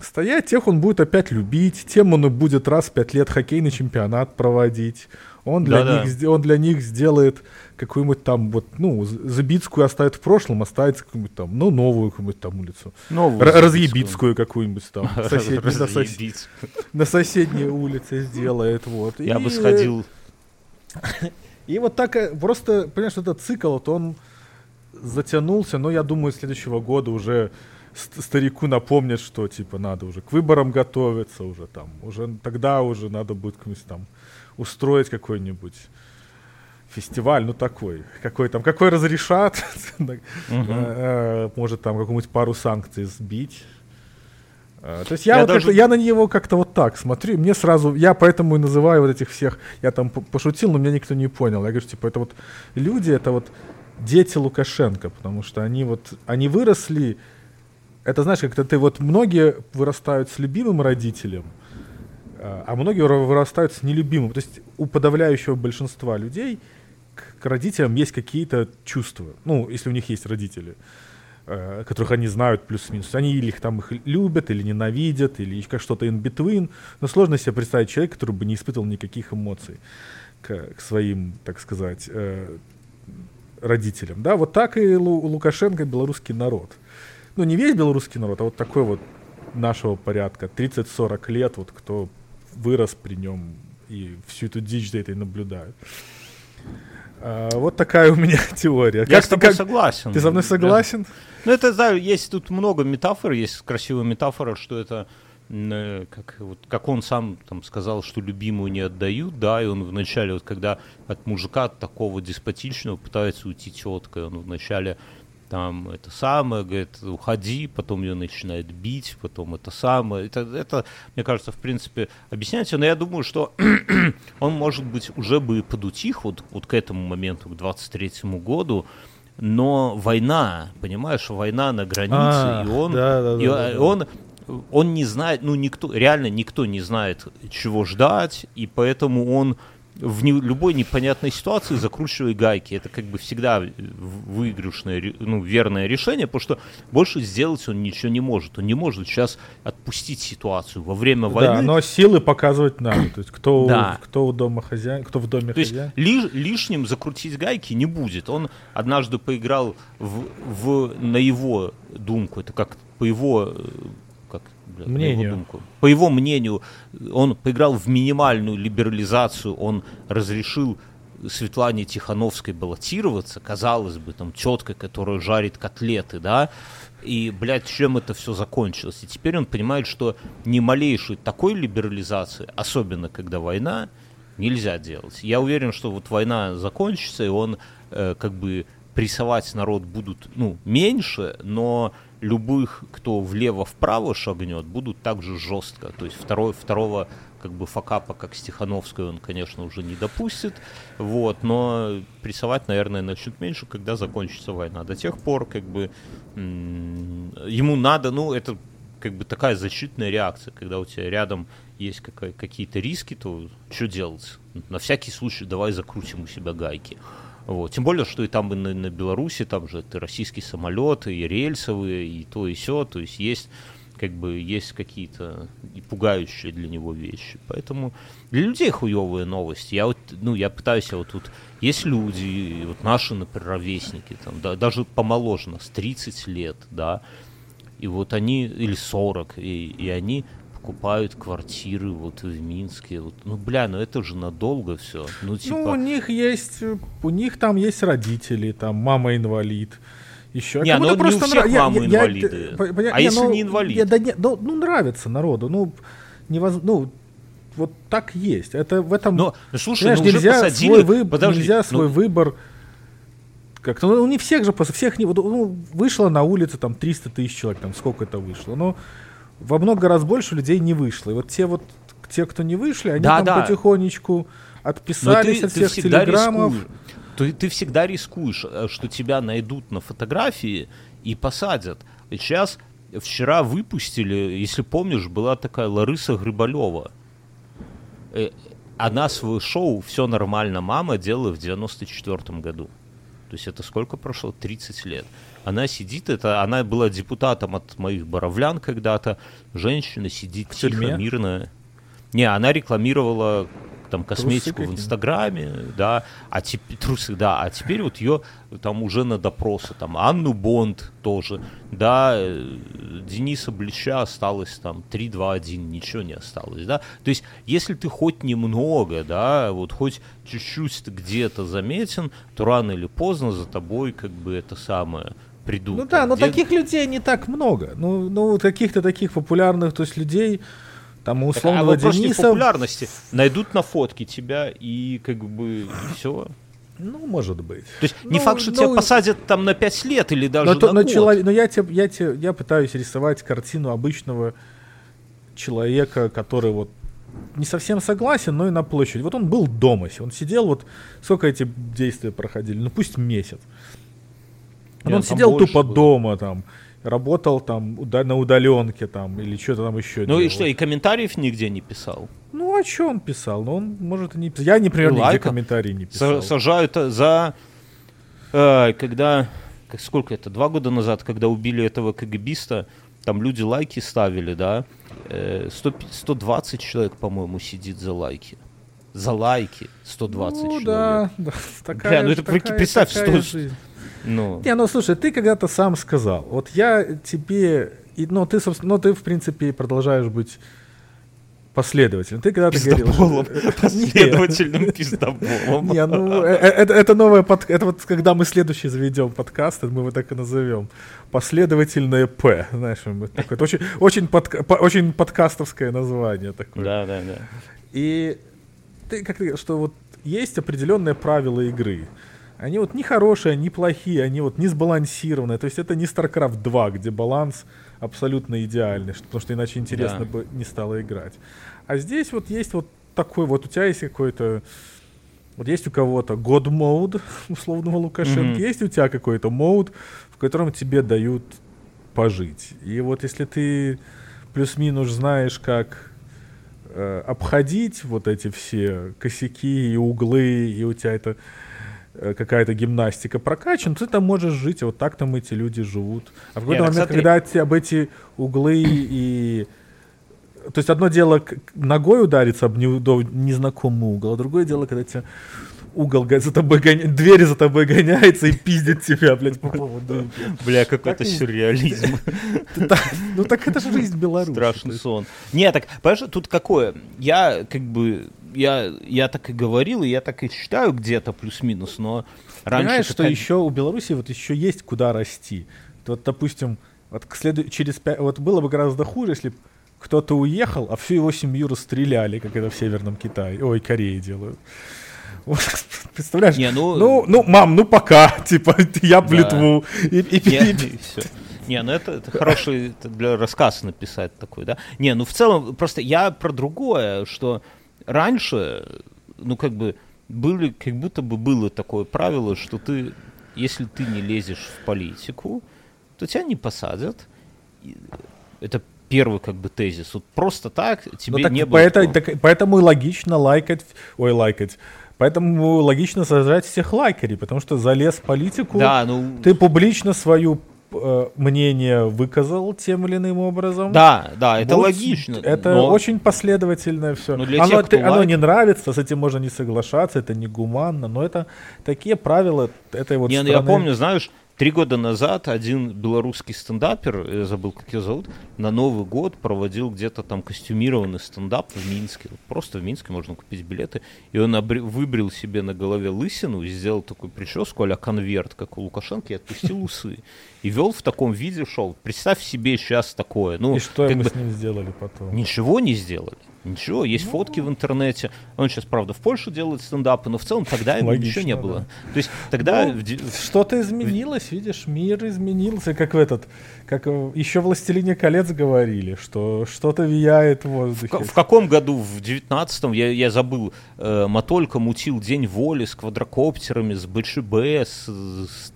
стоять, тех он будет опять любить, тем он и будет раз в пять лет хоккейный чемпионат проводить. Он для, да, них, он для них сделает какую-нибудь там вот, ну, Забицкую оставит в прошлом, оставит какую-нибудь там, ну, новую какую-нибудь там улицу. Новую Р- Разъебицкую какую-нибудь там. На, сос... на соседней улице сделает, вот. Я бы сходил. И вот так, э, просто, понимаешь, этот цикл, вот он затянулся, но я думаю, следующего года уже старику напомнят, что типа надо уже к выборам готовиться, уже там, уже тогда уже надо будет там устроить какой-нибудь фестиваль, ну такой, какой там, какой разрешат, э, может там какую-нибудь пару санкций сбить. Э, то есть я, я, вот даже... я на него как-то вот так смотрю, мне сразу, я поэтому и называю вот этих всех, я там пошутил, но меня никто не понял. Я говорю, типа, это вот люди, это вот дети Лукашенко, потому что они вот, они выросли, это знаешь, как-то ты вот многие вырастают с любимым родителем, а, многие вырастают с нелюбимым. То есть у подавляющего большинства людей к, к родителям есть какие-то чувства. Ну, если у них есть родители, э, которых они знают плюс-минус. Они или их там их любят, или ненавидят, или как что-то in between. Но сложно себе представить человека, который бы не испытывал никаких эмоций к, к своим, так сказать, э, родителям. Да, вот так и Лу, Лукашенко белорусский народ. Ну, не весь белорусский народ, а вот такой вот нашего порядка, 30-40 лет, вот кто вырос при нем и всю эту дичь за этой наблюдает. А, вот такая у меня теория. Я как, с тобой как, согласен. Ты со мной согласен? Да. Ну, это, да, есть тут много метафор, есть красивая метафора, что это как, вот, как он сам там сказал, что любимую не отдают, да, и он вначале, вот когда от мужика такого деспотичного пытается уйти теткой, он вначале там это самое, говорит, уходи, потом ее начинает бить, потом это самое. Это, это мне кажется, в принципе, объясняется, но я думаю, что он, может быть, уже бы подутих вот, вот к этому моменту, к 23-му году, но война, понимаешь, война на границе, а, и он, да, да, и да, он, он не знает, ну никто, реально никто не знает, чего ждать, и поэтому он в не, любой непонятной ситуации закручивай гайки. Это как бы всегда выигрышное, ну, верное решение, потому что больше сделать он ничего не может. Он не может сейчас отпустить ситуацию во время войны. Да, но силы показывать надо. То есть кто, да. кто у дома хозяин, кто в доме То хозяин. Есть ли, лишним закрутить гайки не будет. Он однажды поиграл в, в, на его думку, это как по его э, мнению. Его думку. По его мнению, он поиграл в минимальную либерализацию, он разрешил Светлане Тихановской баллотироваться, казалось бы, там, тетка, которая жарит котлеты, да, и, блядь, чем это все закончилось. И теперь он понимает, что ни малейшей такой либерализации, особенно когда война, нельзя делать. Я уверен, что вот война закончится, и он э, как бы прессовать народ будут, ну, меньше, но любых, кто влево-вправо шагнет, будут также жестко. То есть второй, второго как бы факапа, как Стехановской, он, конечно, уже не допустит. Вот, но прессовать, наверное, начнут меньше, когда закончится война. До тех пор, как бы, ему надо, ну, это как бы такая защитная реакция, когда у тебя рядом есть какие-то риски, то что делать? На всякий случай давай закрутим у себя гайки. Вот. Тем более, что и там и на, на Беларуси, там же это российские самолеты, и рельсовые, и то, и все. То есть есть как бы есть какие-то и пугающие для него вещи. Поэтому для людей хуевые новости. Я вот, ну, я пытаюсь, я вот тут есть люди, вот наши, например, ровесники, там, да, даже помоложе нас, 30 лет, да, и вот они, или 40, и, и они покупают квартиры вот в Минске. Вот. Ну, бля, ну это же надолго все. Ну, типа... ну, у них есть, у них там есть родители, там мама инвалид. Еще. Не, ну не у всех нрав... мамы я, инвалиды. Я, я, а если ну, не инвалид? Я, да, не, ну, ну, нравится народу. Ну, невоз... ну, вот так есть. Это в этом... Но, слушай, знаешь, ну, нельзя посадили... свой, вы... Подожди, нельзя свой ну... выбор как-то, ну, не всех же, всех не, ну, вышло на улице там 300 тысяч человек, там сколько это вышло, но во много раз больше людей не вышло. И вот те вот, те, кто не вышли, они да, там да. потихонечку отписались ты, от всех телеграммов. Ты, ты всегда рискуешь, э, что тебя найдут на фотографии и посадят. Сейчас, вчера выпустили, если помнишь, была такая Лариса Грибалева. Э, она свое шоу «Все нормально, мама» делала в 94 году. То есть это сколько прошло? 30 лет. Она сидит, это она была депутатом от моих боровлян когда-то. Женщина сидит В тихо, тюрьме? мирно. Не, она рекламировала там косметику в? Инстаграме, да, а теперь трусы, да, а теперь вот ее там уже на допросы, там Анну Бонд тоже, да, э, Дениса Блича осталось там 3-2-1, ничего не осталось, да, то есть если ты хоть немного, да, вот хоть чуть-чуть ты где-то заметен, то рано или поздно за тобой как бы это самое придут. Ну да, но Где- таких людей не так много. Ну, ну каких-то таких популярных, то есть людей, там, Так, а условного не в Дениса... популярности. Найдут на фотке тебя и как бы все. Ну, может быть. То есть не Ну, факт, что ну, тебя посадят там на 5 лет или даже Но, то- на но год. чело- но я, тебе, я, тебе, я пытаюсь рисовать картину обычного человека, который вот не совсем согласен, но и на площади. Вот он был дома, он сидел, вот сколько эти действия проходили, ну пусть месяц. Не, он сидел тупо было. дома там, работал там уда- на удаленке там или что-то там еще Ну и делал. что, и комментариев нигде не писал? Ну а что он писал? Ну он может и не писал. Я, например, И нигде лайкал. комментарии не Са- писал. сажают э, за... э, когда... Как, сколько это? Два года назад, когда убили этого КГБиста, там люди лайки ставили, да? Э, 100 120 человек, по-моему, сидит за лайки. За лайки 120 ну, человек. да, да, такая, Бля, ну это такая- представь, такая что- жизнь. Ну, Не, ну слушай, ты когда-то сам сказал. Вот я тебе, и, ну ты, собственно, ну ты в принципе продолжаешь быть последовательным. Ты когда-то говорил, Последовательным пиздоболом. Не, ну э, э, это, это новое под, это вот когда мы следующий заведем подкаст, мы его так и назовем. Последовательное П, знаешь, мы такое, очень, очень, подка- очень подкастовское название такое. Да, да, да. И ты как ты, что вот есть определенные правила игры. Они вот не хорошие, не плохие, они вот не сбалансированные. То есть это не StarCraft 2, где баланс абсолютно идеальный, потому что иначе интересно Да. бы не стало играть. А здесь вот есть вот такой вот, у тебя есть какой-то вот есть у кого-то God mode, условного Лукашенко, Мгм. есть у тебя какой-то мод, в котором тебе дают пожить. И вот если ты плюс-минус знаешь, как э, обходить вот эти все косяки и углы, и у тебя это какая-то гимнастика прокачана, ты там можешь жить, вот так там эти люди живут. А в какой-то так момент, смотри. когда тебе об эти углы и... То есть одно дело ногой удариться об незнакомый угол, а другое дело, когда тебя угол за тобой гоня... дверь за тобой гоняется и пиздит тебя, блядь, по поводу... Бля, какой-то сюрреализм. Ну так это же жизнь Беларуси. Страшный сон. Не, так, понимаешь, тут какое? Я как бы, я, я так и говорил, и я так и считаю где-то плюс-минус, но раньше... Понимаешь, что еще у Беларуси вот еще есть куда расти. Вот, допустим, вот к следу... через пять... Вот было бы гораздо хуже, если б кто-то уехал, а всю его семью расстреляли, как это в Северном Китае, ой, Корее делают. Представляешь? Не, ну- ну, ну, мам, ну пока, типа, я в Да. Литву. И, и- Не, и- и всё. Не, ну это, это хороший это для рассказа написать такой, да? Не, ну в целом, просто я про другое, что раньше, ну как бы, были, как будто бы было такое правило, что ты, если ты не лезешь в политику, то тебя не посадят. Это первый как бы тезис. Вот просто так тебе Ну, так не было поэто- такого. так- поэтому и логично лайкать, ой, лайкать. Поэтому логично сажать всех лайкерей, потому что залез в политику. Да, ну... Ты публично свое мнение выказал тем или иным образом. Да, да, это Вот логично. Это но- очень последовательное все. Но для оно, тех, ты- оно лайк- не нравится, с этим можно не соглашаться, это не гуманно, но это такие правила этой вот Не, ну страны. я помню, знаешь, три года назад один белорусский стендапер, я забыл, как его зовут, на Новый год проводил где-то там костюмированный стендап в Минске. Просто в Минске можно купить билеты. И он обре- выбрил себе на голове лысину и сделал такую прическу а конверт, как у Лукашенко, и отпустил усы. И вел в таком виде шоу. Представь себе сейчас такое. Ну, И что мы бы с ним сделали потом? Ничего не сделали. Ничего, есть Ну. фотки в интернете. Он сейчас, правда, в Польшу делает стендапы, но в целом тогда ему Логично, ничего не да. было. То есть тогда Ну, в Что-то изменилось, видишь, мир изменился, как в этот, как еще в «Властелине колец» говорили, что что-то влияет в В, воздухе. ка- в каком году? В 19-м, я, я забыл, э, Матолька мутил День воли с квадрокоптерами, с БЧБ, с, с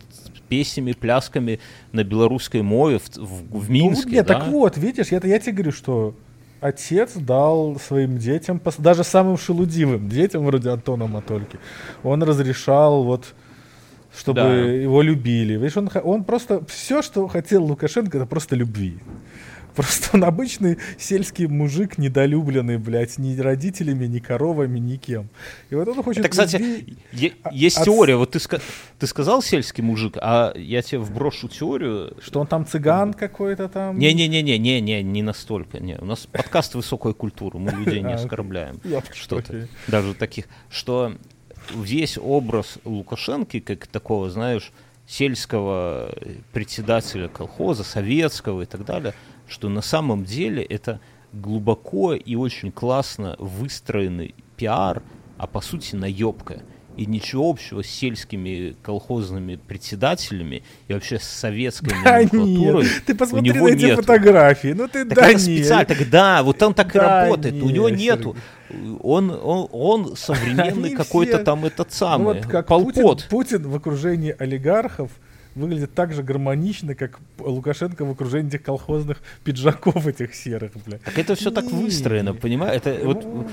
песнями, плясками на белорусской мове в, в- в Ну, Минске. нет, да? так вот, видишь, я, я тебе говорю, что отец дал своим детям, даже самым шелудивым детям, вроде Антона Матольки, он разрешал вот чтобы Да. его любили. Видишь, он, он просто все, что хотел Лукашенко, это просто любви. Просто он обычный сельский мужик, недолюбленный, блядь, ни родителями, ни коровами, никем. И вот он хочет Это, кстати, любви. е- А- есть от- теория. Вот ты, ска- ты сказал сельский мужик, а я тебе вброшу теорию. Что он там цыган какой-то там. Не-не-не-не, не, не, не настолько. Не. У нас подкаст высокой культуры, мы людей не А, оскорбляем. Что-то. Даже таких, что весь образ Лукашенко, как такого, знаешь, сельского председателя колхоза, советского и так далее, что на самом деле это глубоко и очень классно выстроенный пиар, а по сути наебка. И ничего общего с сельскими колхозными председателями и вообще с советской Да номенклатурой нет, ты у посмотри него на эти нету. фотографии. Ну ты Так да нет. специально, так да, вот он так и Да работает. У него не, нету. Он, он, он современный какой-то все- там этот Ну самый. вот как Путин. Путин в окружении олигархов выглядит так же гармонично, как Лукашенко в окружении этих колхозных пиджаков этих серых, бля. Так это все так выстроено, понимаешь? Это вот Ну,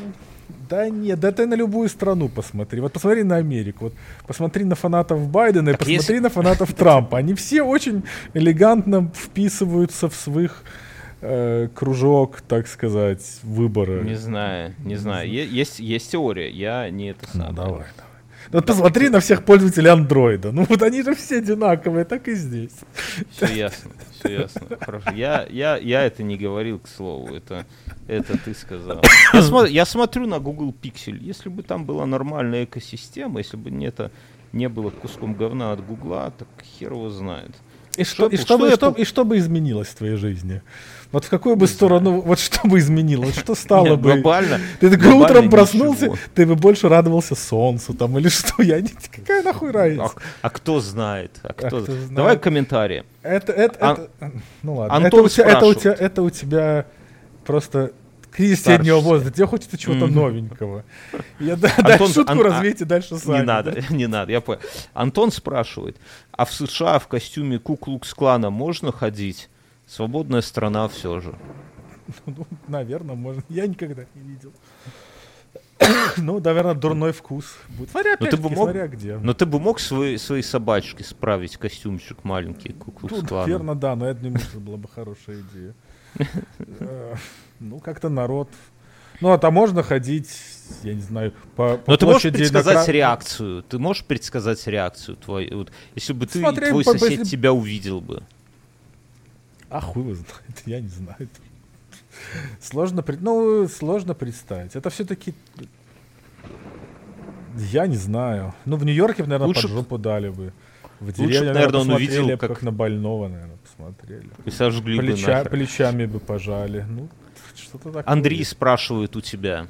Да нет, да ты на любую страну посмотри. Вот посмотри на Америку, вот посмотри на фанатов Байдена и Так посмотри если- на фанатов Трампа. Они все очень элегантно вписываются в своих э, кружок, так сказать, выбора. не знаю, не знаю. Е- Есть, есть теория, я не это Ну, сам. давай, давай. Ну, посмотри на всех пользователей андроида. Ну, вот они же все одинаковые, так и здесь. Все ясно, все ясно. Хорошо. Я, я, я это не говорил, к слову. Это, это ты сказал. Я, смо- я смотрю на Google Pixel. Если бы там была нормальная экосистема, если бы не это не было куском говна от Гугла, так хер его знает. И что, и, Что- что, бы, что и, что, и что бы изменилось в твоей жизни? Вот в какую бы сторону, вот что бы изменилось, что стало бы? глобально. Ты такой утром проснулся, ты бы больше радовался солнцу там или что? Я не... Какая нахуй А, разница? а кто знает? А кто... Давай комментарии. Это, это, это... Ну ладно. Антон это, у тебя, это, у тебя, спрашивает. это у тебя просто кризис среднего возраста. Тебе хочется чего-то Мгм. новенького. Я да, Антон- дальше шутку Ан- а- развейте дальше сами. Не надо, не надо, я понял. Антон спрашивает, а в США в костюме Куклукс-клана можно ходить? Свободная страна все же. Ну, наверное, можно. Я никогда не видел. Ну, наверное, дурной вкус будет. Смотря, Но Ну, ты опять бы мог- смотря где. Но ты бы мог своей, своей собачке справить костюмчик маленький Тут, Куклукс-клана? наверное, да, но я думаю, что была бы хорошая идея. Э, Ну, как-то народ... Ну, а там можно ходить, я не знаю, по, по Но ты можешь на предсказать кра- реакцию. Ты можешь предсказать реакцию твою. Вот, если бы ты, Смотри, твой по- сосед если- тебя увидел бы. А хуй его знает, я не знаю. Сложно, пред- ну, сложно представить. Это все-таки... Я не знаю. Ну, в Нью-Йорке, наверное, Лучше под жопу дали бы. В деревне, наверное, он увидел, б, как- на больного, наверное, посмотрели. И сожгли бы Плеча- нахер. плечами бы пожали. Ну, что-то такое. Андрей спрашивает у тебя,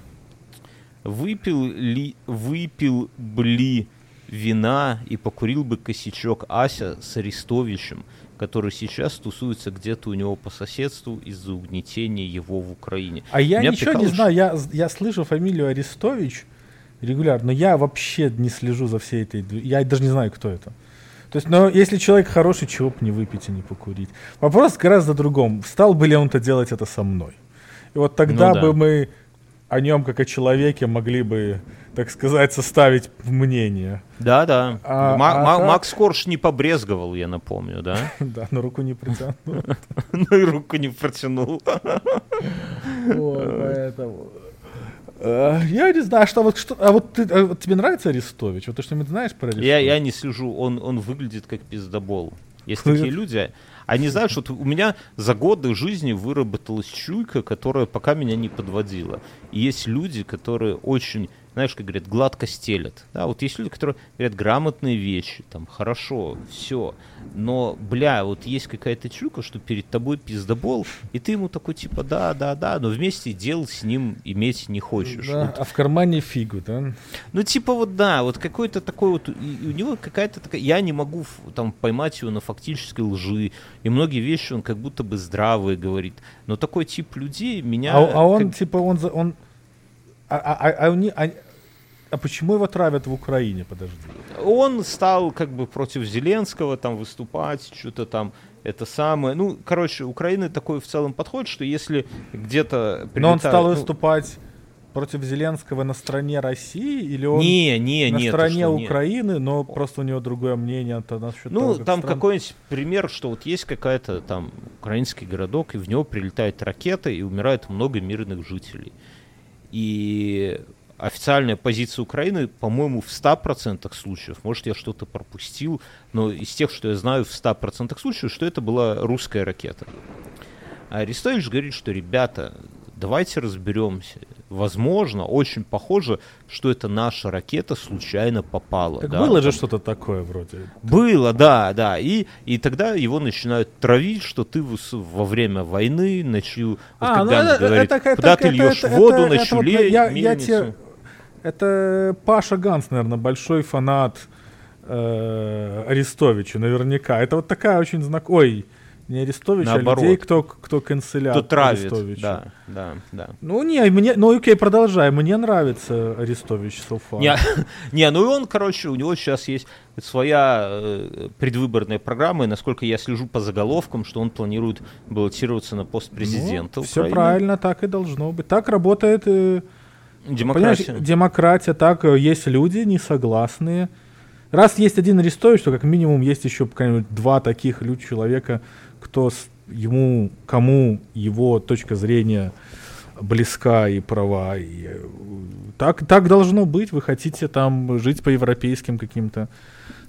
выпил ли, выпил бы ли вина и покурил бы косячок Ася с Арестовичем, который сейчас тусуется где-то у него по соседству из-за угнетения его в Украине. А я Меня ничего не прикалывает, знаю. Я, я слышу фамилию Арестович регулярно, но я вообще не слежу за всей этой... Я даже не знаю, кто это. То есть, но если человек хороший, чего бы не выпить и не покурить. Вопрос гораздо другом. Стал бы ли он то делать это со мной? И вот тогда Ну да. бы мы о нем, как о человеке, могли бы, так сказать, составить мнение. Да-да. А- Ма- а так- Макс Корж не побрезговал, я напомню, да? Да, на руку не притянул. Ну и руку не протянул. Поэтому... Э, Я не знаю, что вот что. А вот, ты, а вот тебе нравится Арестович? Вот ты что-нибудь знаешь про Арестович? Я, я не слежу, он, он выглядит как пиздобол. Есть такие люди, они знают, что у меня за годы жизни выработалась чуйка, которая пока меня не подводила. И есть люди, которые очень, знаешь, как говорят, гладко стелят. Да, вот есть люди, которые говорят грамотные вещи, там, хорошо, все. Но, бля, вот есть какая-то чуйка, что перед тобой пиздобол, и ты ему такой, типа, да, да, да, но вместе дел с ним иметь не хочешь. Да, Вот а в кармане фигу, да? ну, типа вот да, вот какой-то такой вот, и- у него какая-то такая, я не могу там поймать его на фактической лжи, и многие вещи он как будто бы здравые говорит, но такой тип людей меня... А, а он, как- типа, он... он а, а, а- а они- а почему его травят в Украине, подожди? Он стал как бы против Зеленского там выступать, что-то там это самое. Ну, короче, Украины такой в целом подход, что если где-то... Но он стал ну, выступать против Зеленского на стороне России или он не, не, на нет, стороне что, Украины, но просто у него другое мнение то насчет Ну, того, как там стран- какой-нибудь пример, что вот есть какая-то там украинский городок, и в него прилетает ракета, и умирает много мирных жителей. И официальная позиция Украины, по-моему, в 100% случаев, может, я что-то пропустил, но из тех, что я знаю, в 100% случаев, что это была русская ракета. А Арестович говорит, что, ребята, давайте разберемся. Возможно, очень похоже, что это наша ракета случайно попала. Так да, было же что-то такое вроде. Было, да, да. И, и тогда его начинают травить, что ты во время войны, на чью... Вот А, ну Каган это- говорит, это- куда это- ты это- льешь это- воду это- на это вот я- я мельницу. Это Паша Ганс, наверное, большой фанат э, Арестовича, наверняка. Это вот такая очень знак... Ой, не Арестович, Наоборот. а людей, кто, кто канцелят Кто травит, Арестовича. да, да, да. Ну, не, мне, ну, окей, продолжай. Мне нравится Арестович so far. Не, не, ну и он, короче, у него сейчас есть своя э, предвыборная программа, и насколько я слежу по заголовкам, что он планирует баллотироваться на пост президента все Украины. Ну, правильно, так и должно быть. Так работает э, Демократия. Понимаешь, демократия, так, э, есть люди несогласные. Раз есть один Арестович, то как минимум есть еще какая-нибудь два таких лю- человека, кто ему, кому его точка зрения близка и права. И, э, так, так должно быть. Вы хотите там жить по европейским каким-то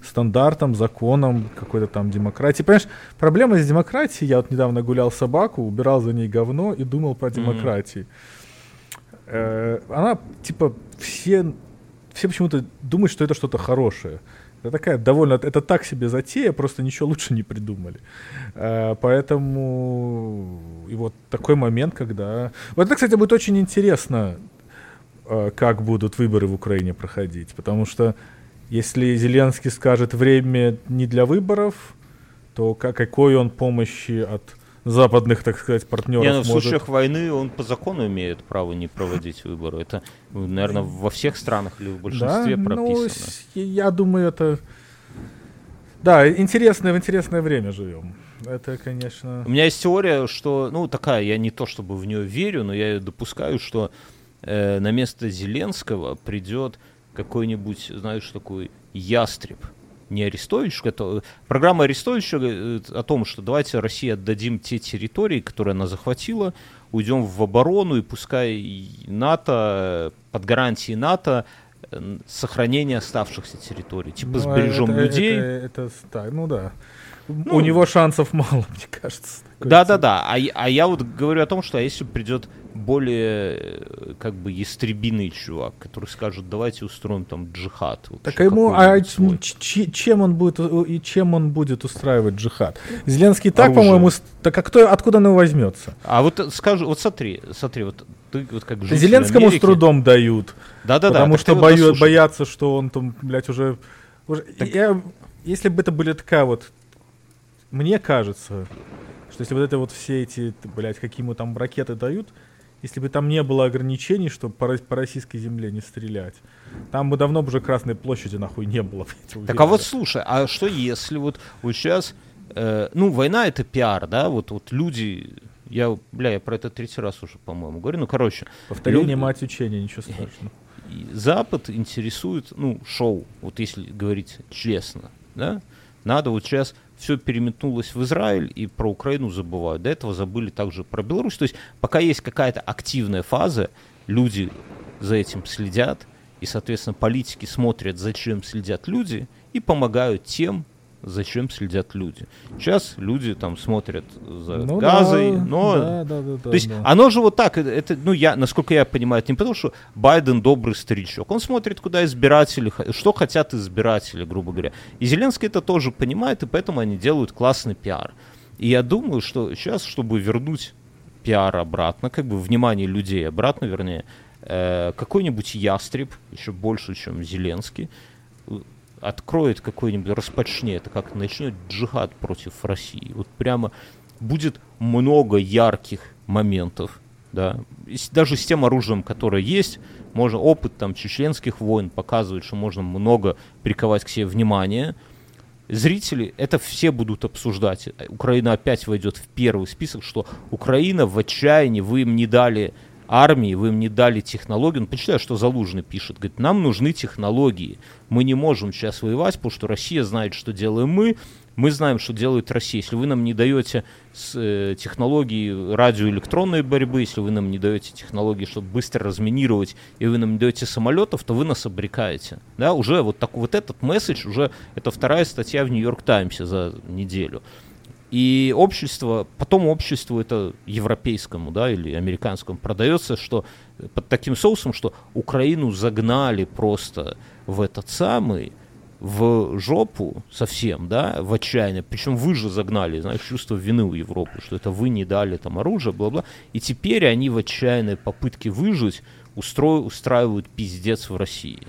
стандартам, законам, какой-то там демократии. Понимаешь, проблема с демократией, я вот недавно гулял собаку, убирал за ней говно и думал про демократию. Э, она, типа, все, все почему-то думают, что это что-то хорошее. Это такая довольно, это так себе затея, просто ничего лучше не придумали. Э, поэтому и вот такой момент, когда... Вот это, кстати, будет очень интересно, э, как будут выборы в Украине проходить, потому что если Зеленский скажет время не для выборов, то ка- какой он помощи от западных, так сказать, партнеров Не, ну, в может... случаях войны он по закону имеет право не проводить выборы. Это, наверное, во всех странах или в большинстве Да, ну, прописано. с- я думаю, это... Да, интересное, в интересное время живем. Это, конечно... У меня есть теория, что, ну, такая, я не то чтобы в нее верю, но я допускаю, что э, на место Зеленского придет какой-нибудь, знаешь, такой ястреб. Не Арестович, это, программа Арестовича говорит о том, что давайте России отдадим те территории, которые она захватила, уйдем в оборону, и пускай НАТО, э, под гарантией НАТО, э, сохранение оставшихся территорий. Типа Ну, сбережем это- людей. Это, это ста- ну да. Ну, У него шансов мало, мне кажется. такой Да, цели. да, да. А, я- а я вот говорю о том, что а если придет более э, как бы ястребиный чувак, который скажет, давайте устроим там джихад. Так вообще а ему, а какой-нибудь свой». ч- ч- чем он будет у- и чем он будет устраивать джихад? Зеленский так, Оружие. по-моему, так а кто, откуда он его возьмется? А вот э, скажу, вот смотри, смотри, вот ты вот как житель Зеленскому Америки- с трудом дают, Да-да-да. потому так что вот бою- послушай. боятся, что он там, блядь, уже... уже я- если бы это были такая вот... Мне кажется, что если вот это вот все эти, блядь, какие ему там ракеты дают, если бы там не было ограничений, чтобы по, по российской земле не стрелять, там бы давно бы уже Красной площади нахуй не было. блядь, Так а вот слушай, а что если вот, вот сейчас, э, ну, война это пиар, да, вот, вот люди, я, бля, я про это третий раз уже, по-моему, говорю, ну, короче, Повторение люди- мать учения, ничего страшного. Запад интересует, ну, шоу, вот если говорить честно, да, надо вот сейчас все переметнулось в Израиль и про Украину забывают. До этого забыли также про Беларусь. То есть пока есть какая-то активная фаза, люди за этим следят, и, соответственно, политики смотрят, зачем следят люди, и помогают тем, зачем следят люди. Сейчас люди там смотрят за Ну газой, да, но да, да, да, то есть да. оно же вот так, это, ну я, насколько я понимаю, это не потому, что Байден добрый старичок. Он смотрит, куда избиратели, что хотят избиратели, грубо говоря. И Зеленский это тоже понимает, и поэтому они делают классный пиар. И я думаю, что сейчас, чтобы вернуть пиар обратно, как бы внимание людей обратно, вернее, э, какой-нибудь ястреб, еще больше, чем Зеленский, откроет какой-нибудь, распочне это как начнет джихад против России. Вот прямо будет много ярких моментов, да, даже с тем оружием, которое есть, можно опыт там чеченских войн показывает, что можно много приковать к себе внимание. Зрители это все будут обсуждать. Украина опять войдет в первый список, что Украина в отчаянии, вы им не дали армии, вы им не дали технологии. Ну, почитай, что Залужный пишет. Говорит, нам нужны технологии. Мы не можем сейчас воевать, потому что Россия знает, что делаем мы, мы знаем, что делает Россия. Если вы нам не даете с, э, технологии радиоэлектронной борьбы, если вы нам не даете технологии, чтобы быстро разминировать, и вы нам не даете самолетов, то вы нас обрекаете. Да, уже вот, так, вот этот месседж, уже это вторая статья в Нью-Йорк Таймсе за неделю. И общество, потом обществу это европейскому, да, или американскому продается, что под таким соусом, что Украину загнали просто в этот самый, в жопу совсем, да, в отчаяние. Причем вы же загнали, знаешь, чувство вины у Европы, что это вы не дали там оружие, бла-бла. И теперь они в отчаянной попытке выжить устро... устраивают пиздец в России.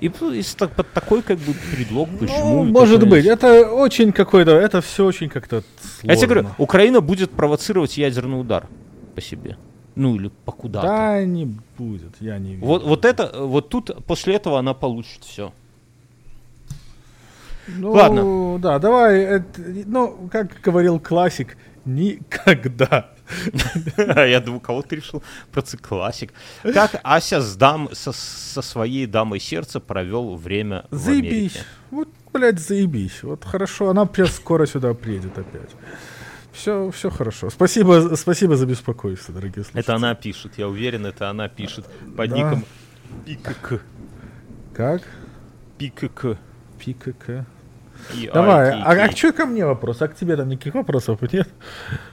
И, и так- под такой как бы предлог, почему... Ну, может такое- быть, это очень какой-то, это все очень как-то сложно. Я тебе говорю, Украина будет провоцировать ядерный удар по себе. Ну или по куда-то. Да, не будет, я не верю. Вот, вот это, вот тут после этого она получит все. Ну, Ладно. Да, давай, это, ну, как говорил классик, никогда. Я думаю, кого ты решил про классик. Как Ася с дам, со, со своей дамой сердца провел время в Заебись. Америке? Вот, блядь, заебись. Вот хорошо, она сейчас скоро сюда приедет опять. Все, все хорошо. Спасибо, спасибо за беспокойство, дорогие слушатели. Это она пишет, я уверен, это она пишет под Да. ником ПКК. Как? ПКК. ПКК. Давай, а, а что ко мне вопрос? А к тебе там никаких вопросов нет?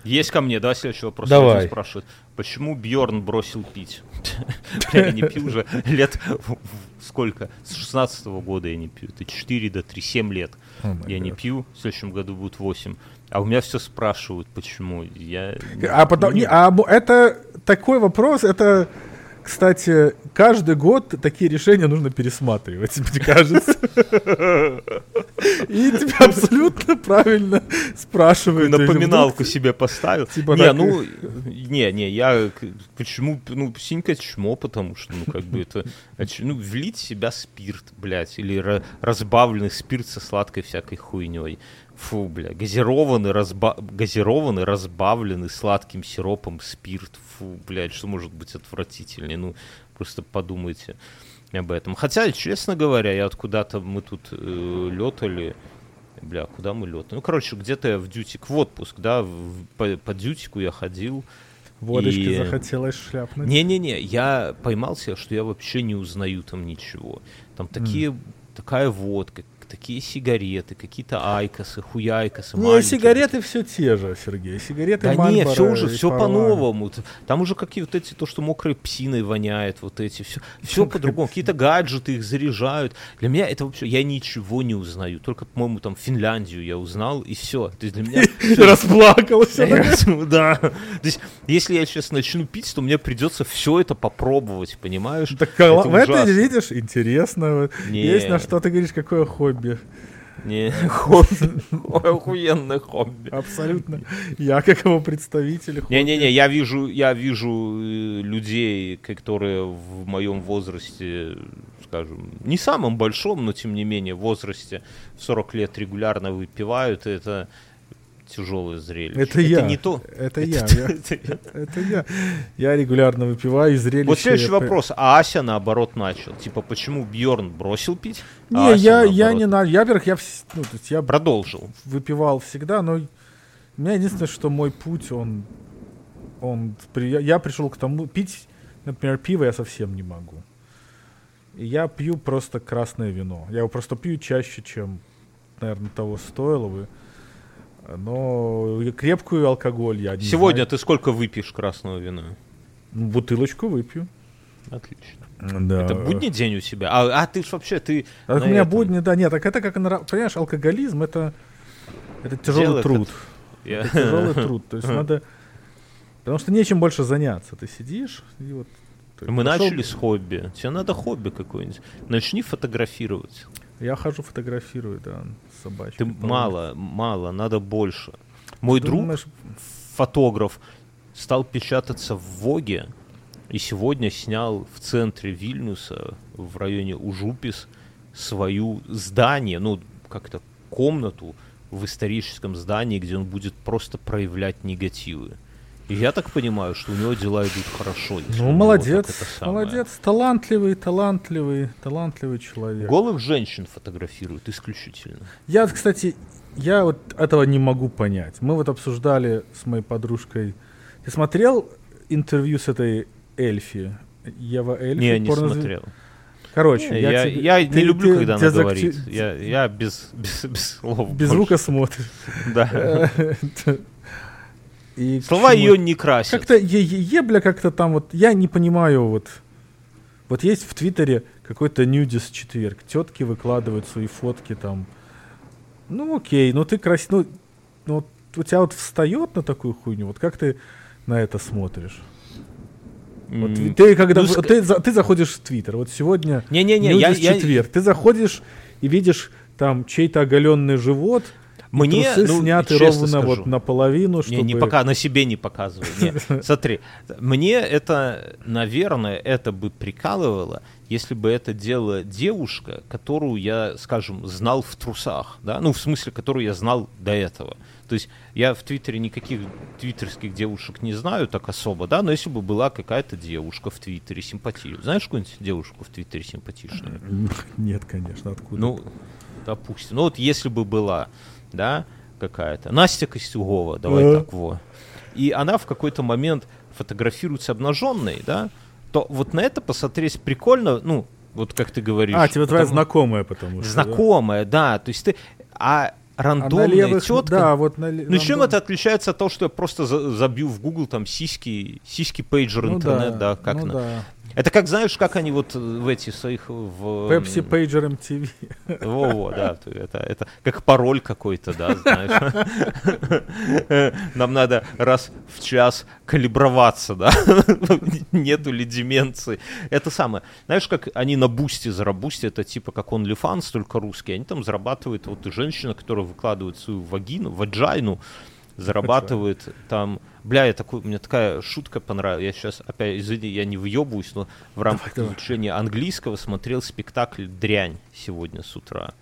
Есть ко мне, да, следующий вопрос. Давай. Один спрашивает, почему Бьорн бросил пить? Я не пью уже лет сколько? С 16 года я не пью. Это 4 до 3, 7 лет. Я не пью, в следующем году будет 8. А у меня все спрашивают, почему. Я... А потом, не- не, а это такой вопрос, это, кстати, каждый год такие решения нужно пересматривать, мне кажется. И тебя абсолютно правильно спрашивают. Напоминалку себе поставил. Типа не, так- ну, не, не, я почему, ну, синька чмо, потому что, ну, как бы это, ну, влить в себя спирт, блядь, или ра- разбавленный спирт со сладкой всякой хуйней. Фу, бля, газированный, разба... газированный, разбавленный сладким сиропом спирт. Фу, блядь, что может быть отвратительнее? Ну, просто подумайте об этом. Хотя, честно говоря, я вот куда-то, мы тут э, летали, Бля, куда мы летали? Ну, короче, где-то я в дютик, в отпуск, да, в- по, по дютику я ходил. Водочки И- захотелось шляпнуть. Не-не-не, я поймал себя, что я вообще не узнаю там ничего. Там такие, такая водка, такие сигареты, какие-то айкосы, хуяйкосы, Не, маленькие. сигареты все те же, Сергей. Сигареты Да не, Marlboro все уже, все по-новому. Там уже какие вот эти, то, что мокрой псиной воняет, вот эти, все, все по-другому. Какие-то гаджеты их заряжают. Для меня это вообще, я ничего не узнаю. Только, по-моему, там Финляндию я узнал, и все. То есть для меня... Расплакался. да? То есть, если я сейчас начну пить, то мне придется все это попробовать, понимаешь? Так а, Это в ужасно. видишь, интересно. Не. Есть на что ты говоришь, какое хобби. Не, хобби. Охуенное хобби. Абсолютно. Я как его представитель. хобби. Не-не-не, я вижу, я вижу э, людей, которые в моем возрасте, скажем, не самом большом, но тем не менее возрасте в 40 лет регулярно выпивают, это тяжелое зрелище. Это я. не то. Это я- это я. Это я. Я регулярно выпиваю и зрелище. Вот следующий вопрос. А Ася наоборот начал. Типа, почему Бьорн бросил пить? а Не, я, я не на. Я, во-первых, я, ну, то есть я Продолжил. выпивал всегда, но у меня единственное, что мой путь, он, он, я, я пришел к тому, пить, например, пиво я совсем не могу. И я пью просто красное вино. Я его просто пью чаще, чем, наверное, того стоило бы. Но крепкую алкоголь я не Сегодня знаю. ты сколько выпьешь красного вина? Ну, Бутылочку выпью. Отлично. Да. Это будний день у себя? А, а ты ж вообще, ты... А у меня этом- будни, да, нет, так это как, понимаешь, алкоголизм это, это тяжелый Дело труд. Я- Это тяжелый труд. То есть надо... Потому что нечем больше заняться. Ты сидишь и вот... Мы пошел- начали с хобби. Тебе надо хобби какое-нибудь. Начни фотографировать. Я хожу, фотографирую, да, собачек. Ты мало, мало, надо больше. Мой Ты друг, думаешь, фотограф, стал печататься в Воге, и сегодня снял в центре Вильнюса, в районе Ужупис, свою здание, ну, как-то комнату в историческом здании, где он будет просто проявлять негативы. И я так понимаю, что у него дела идут хорошо. Ну, молодец, молодец. Талантливый, талантливый, талантливый человек. Голых женщин фотографируют исключительно. Я, кстати, я вот этого не могу понять. Мы вот обсуждали с моей подружкой. Ты смотрел интервью с этой Эльфи? Ева Эльфи? Не, не порно... смотрел. Короче, не, я, я, тебе, я ты, не люблю, ты, когда она говорит. Я, я без, без, без слов. Без больше. звука смотришь. Да. И Слова ее не красят. Как-то ебля как-то там вот, я не понимаю вот. Вот есть в Твиттере какой-то нюдис четверг. Тетки выкладывают свои фотки там. Ну окей, ну ты красивый. Ну, ну у тебя вот встает на такую хуйню. Вот как ты на это смотришь? Вот ты когда ну, ты, ты заходишь в Твиттер, вот сегодня не, не, не, я, четверг, я... ты заходишь и видишь там чей-то оголенный живот, мне, Трусы ну, сняты ровно скажу. вот наполовину, чтобы... Не, не пока, на себе не показывай. Не. Смотри, мне это, наверное, это бы прикалывало, если бы это делала девушка, которую я, скажем, знал в трусах, да, ну, в смысле, которую я знал до этого. То есть я в Твиттере никаких твиттерских девушек не знаю так особо, да, но если бы была какая-то девушка в Твиттере симпатичная. Знаешь какую-нибудь девушку в Твиттере симпатичную? Нет, конечно, откуда? Ну, допустим. Ну вот если бы была, да, какая-то. Настя Костюгова, давай так, во. И она в какой-то момент фотографируется обнаженной, да, то вот на это посмотреть прикольно, ну, вот как ты говоришь. А, тебе твоя знакомая, потому что. Знакомая, да. да. То есть ты. А рандомная а левых, тетка. Да, вот на, ну, рандом... чем это отличается от того, что я просто за, забью в Google там сиськи, сиськи пейджер ну, интернет, да, да как ну, на... да. Это как, знаешь, как они вот в эти своих... В... Pepsi Pager MTV. Во-во, да. Это, это как пароль какой-то, да, знаешь. Нам надо раз в час калиброваться, да. Нету ли деменции. Это самое. Знаешь, как они на бусте зарабусте, это типа как OnlyFans, только русский. Они там зарабатывают, вот женщина, которая выкладывает свою вагину, ваджайну, зарабатывает там Бля, я такой, мне такая шутка понравилась. Я сейчас, опять, извини, я не въебываюсь, но в рамках давай, изучения давай. английского смотрел спектакль «Дрянь» сегодня с утра.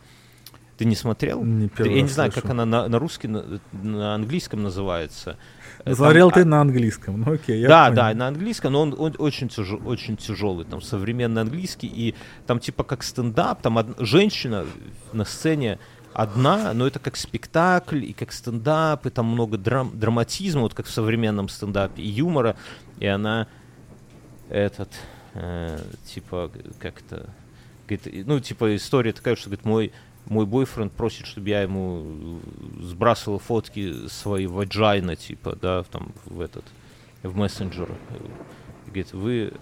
Ты не смотрел? Не я не знаю, как она на, на русском, на, на английском называется. Смотрел ты а... на английском, ну окей. Я да, понял. да, на английском, но он, он очень, тяжел, очень тяжелый, там современный английский, и там типа как стендап, там од... женщина на сцене одна, но это как спектакль и как стендап, и там много драм, драматизма, вот как в современном стендапе, и юмора, и она этот, э, типа, как-то, ну, типа, история такая, что, говорит, мой, мой бойфренд просит, чтобы я ему сбрасывал фотки своей ваджайна, типа, да, там, в этот, в мессенджер. Говорит, вы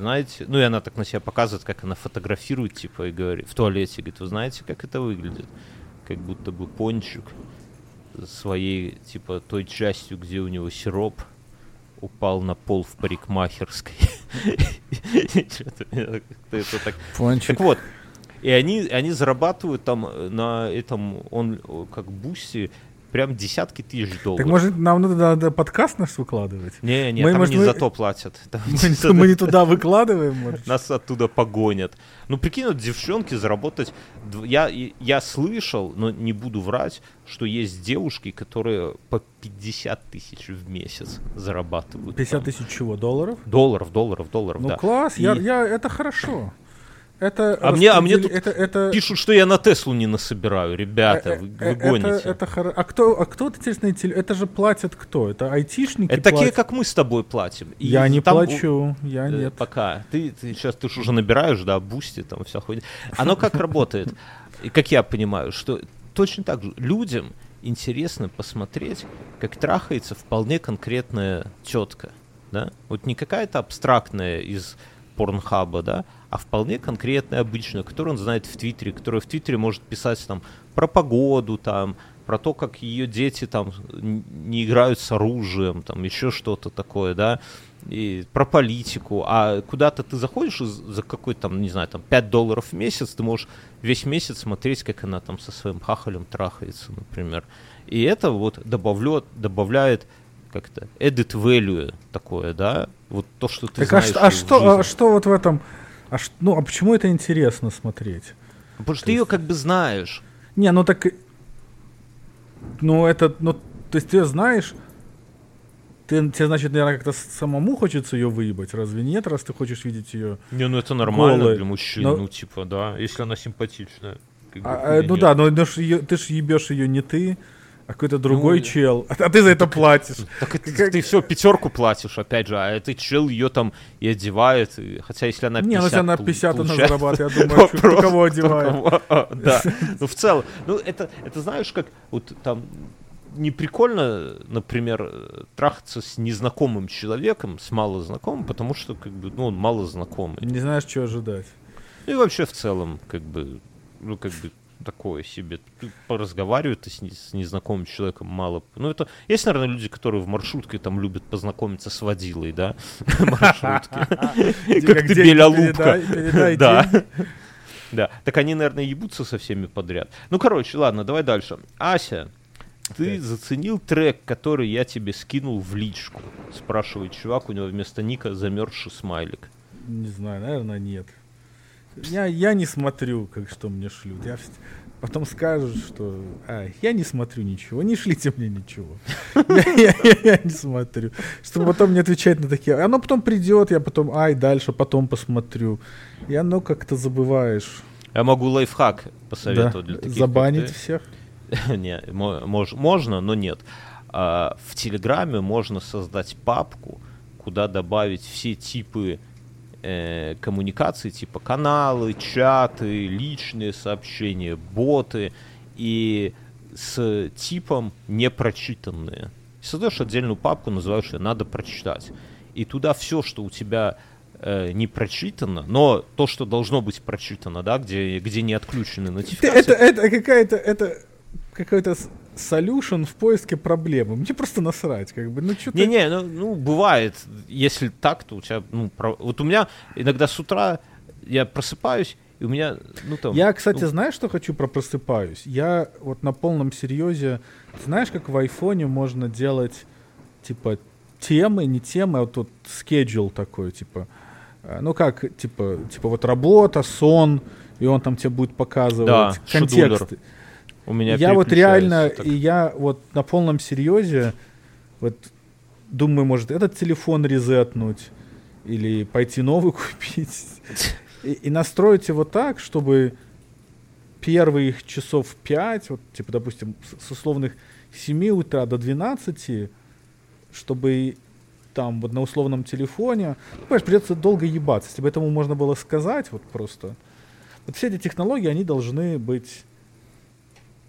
знаете, ну и она так на себя показывает, как она фотографирует, типа, и говорит, в туалете, говорит, вы знаете, как это выглядит? Как будто бы пончик своей, типа, той частью, где у него сироп, упал на пол в парикмахерской. Пончик. Так вот, и они, они зарабатывают там на этом, он как Boosty, прям десятки тысяч долларов. Так может нам надо, надо подкаст наш выкладывать? Не, не, мы, там может, не мы... за то платят. Там мы, мы не туда выкладываем, может? Нас оттуда погонят. Ну, прикинь, вот девчонки заработать... Я, я слышал, но не буду врать, что есть девушки, которые по 50 тысяч в месяц зарабатывают. 50 тысяч чего, долларов? Долларов, долларов, долларов, ну, да. Класс, и... я, я, это хорошо. Это а мне, а мне тут это, это... пишут, что я на Теслу не насобираю, ребята, вы, вы гоните. Это, это хор... А кто, а кто интересно, это же платят кто? Это айтишники Это такие, как мы с тобой платим. И я не там... плачу, я э, нет. Пока. Ты, ты сейчас ты уже набираешь, да, Boosty, там вся хуйня. Оно как работает? И как я понимаю, что точно так же людям интересно посмотреть, как трахается вполне конкретная тетка. Да? Вот не какая-то абстрактная из порнхаба, да, а вполне конкретная, обычная, которую он знает в Твиттере, которая в Твиттере может писать там про погоду, там, про то, как ее дети там не играют с оружием, там еще что-то такое, да, и про политику, а куда-то ты заходишь за какой-то там, не знаю, там 5 долларов в месяц, ты можешь весь месяц смотреть, как она там со своим хахалем трахается, например. И это вот добавлет, добавляет как-то edit value такое, да? Вот то, что ты Так а, знаешь что, а, в что, а жизни. что вот в этом... А ш- ну, а почему это интересно смотреть? Потому что ты ее как бы знаешь. Не, ну так... Ну, это... Ну, то есть ты знаешь... Ты, тебе, значит, наверное, как-то самому хочется ее выебать, разве нет, раз ты хочешь видеть ее? Не, ну это нормально Голая. для мужчин, Но- ну типа, да, если она симпатичная. как бы, А, или ну нет. да, но, но ж ты ж ебешь ее не ты, а какой-то другой Ну, чел. А, а ты за это платишь. Так это Как- ты все пятерку платишь, опять же, а этот чел ее там и одевает. и- хотя если она 50 Не, ну если она пол- 50, она получает, зарабатывает, я думаю, кто вопрос, кого кто одевает. кого. Да, ну в целом, ну это, это знаешь, как вот там не прикольно, например, трахаться с незнакомым человеком, с малознакомым, потому что как бы, ну он малознакомый. Не знаешь, что ожидать. И вообще в целом, как бы, ну как бы такое себе. Ты поразговаривать ты с, с незнакомым человеком мало. Ну это есть, наверное, люди, которые в маршрутке там любят познакомиться с водилой, да, маршрутки. Как ты передай Да. Да, так они, наверное, ебутся со всеми подряд. Ну, короче, ладно, давай дальше. Ася, ты Так. заценил трек, который я тебе скинул в личку? Спрашивает чувак, у него вместо ника замерзший смайлик. Не знаю, наверное, нет. Я, я не смотрю, как что мне шлют. Я потом скажут, что «Ай, я не смотрю ничего, не шлите мне ничего. Я, не смотрю. Чтобы потом не отвечать на такие. Оно потом придет, я потом, ай, дальше потом посмотрю. И оно как-то забываешь. Я могу лайфхак посоветовать для таких, забанить всех. Не, мо- мож- можно, но нет. А, в Телеграме можно создать папку, куда добавить все типы э, коммуникаций, типа каналы, чаты, личные сообщения, боты и с типом непрочитанные. Создаешь отдельную папку, называешь ее «надо прочитать». И туда все, что у тебя э, не прочитано, но то, что должно быть прочитано, да, где, где не отключены нотификации, Это, это какая-то, это какой-то с- solution в поиске проблемы. Мне просто насрать, как бы. Ну, что Не-не, ну, ну, бывает, если так, то у тебя, ну, про- вот у меня иногда с утра я просыпаюсь, и у меня, ну, там... Я, кстати, ну, знаешь, что хочу про просыпаюсь? Я вот на полном серьезе, знаешь, как в айфоне можно делать, типа, темы, не темы, а вот тут schedule такой, типа, э, ну как, типа, типа вот работа, сон, и он там тебе будет показывать Да, шедулер. У меня Я вот реально, так. и я вот на полном серьезе, вот думаю, может, этот телефон резетнуть, или пойти новый купить, и, и настроить его так, чтобы первых часов 5, вот, типа, допустим, с, с условных 7 утра до 12, чтобы там вот на условном телефоне, ну, понимаешь, придется долго ебаться, если бы этому можно было сказать, вот просто. Вот все эти технологии, они должны быть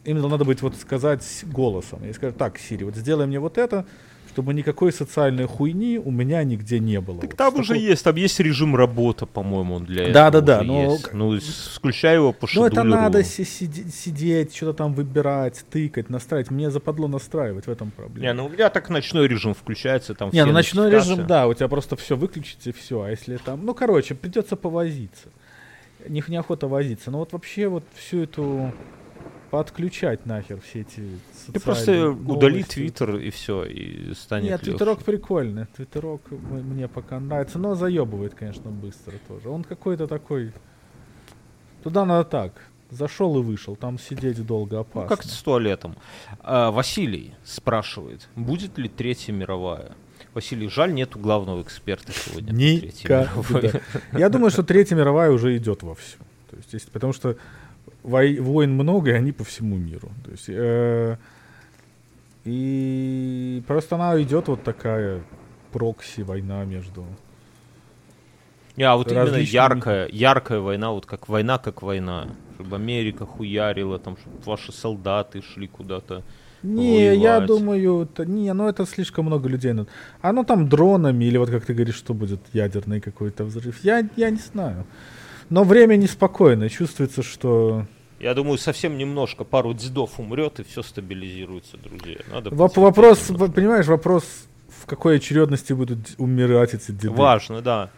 им надо быть вот сказать голосом. Я скажу, так, Сири, вот сделай мне вот это, чтобы никакой социальной хуйни у меня нигде не было. Так Вот там что уже есть, там есть режим работа, по-моему, он для Да, этого да, да, уже но есть. к- Ну, включай его по Ну, это надо си- сиди- сидеть, что-то там выбирать, тыкать, настраивать. Мне западло настраивать, в этом проблема. Не, ну у меня так ночной режим включается, там Не, ну ночной режим, да, у тебя просто все выключить и все. А если там, ну, короче, придется повозиться. Не, неохота возиться. Но вот вообще вот всю эту подключать нахер все эти Ты просто социальные удали новости. твиттер и все, и станет Нет, легче. твиттерок прикольный. Твиттерок мне пока нравится, но заебывает, конечно, быстро тоже. Он какой-то такой... Туда надо так. Зашел и вышел. Там сидеть долго Ну, опасно. как с туалетом. А, Василий спрашивает, будет ли Третья мировая? Василий, жаль, нету главного эксперта сегодня. Никогда. Я думаю, что Третья мировая уже идет вовсю. То есть, потому что войн много, и они по всему миру. То есть, э, и просто она идет вот такая прокси война между Не, а вот именно различными- яркая, яркая война, вот как война, как война. Чтобы Америка хуярила, там, чтобы ваши солдаты шли куда-то. Не, я воевать. думаю, это, не, ну это слишком много людей. надо. Оно там дронами, или вот как ты говоришь, что будет ядерный какой-то взрыв. Я, я не знаю. Но время неспокойное. Чувствуется, что Я думаю, совсем немножко, пару дедов умрет, и все стабилизируется, друзья. Надо Воп- вопрос, немножко. понимаешь, вопрос, в какой очередности будут умирать эти деды. Важно, да.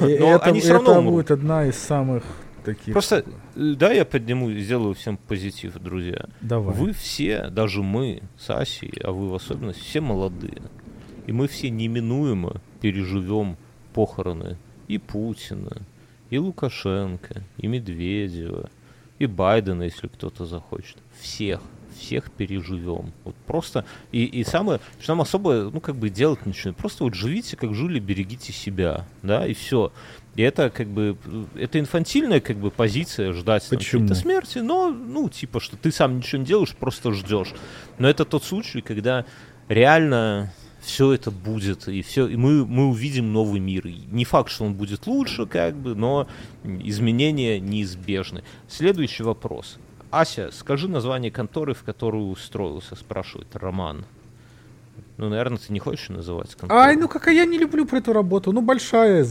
И Но это, они всё равно это умрут. будет одна из самых таких. Просто, э, да, я подниму, сделаю всем позитив, друзья. Давай. Вы все, даже мы с Асей, а вы в особенности, все молодые. и мы все неминуемо переживем похороны и Путина, и Лукашенко, и Медведева, и Байдена, если кто-то захочет. Всех, всех переживем. Вот просто, и, и самое, что нам особо, ну, как бы делать ничего. Просто вот живите, как жили, берегите себя, да, и все. И это как бы, это инфантильная как бы позиция ждать Почему? Там, смерти, но, ну, типа, что ты сам ничего не делаешь, просто ждешь. Но это тот случай, когда реально все это будет, и все, и мы, мы увидим новый мир. И не факт, что он будет лучше, как бы, но изменения неизбежны. Следующий вопрос. Ася, скажи название конторы, в которую устроился, спрашивает Роман. Ну, наверное, ты не хочешь называть контору. Ай, ну какая я не люблю про эту работу. Ну, большая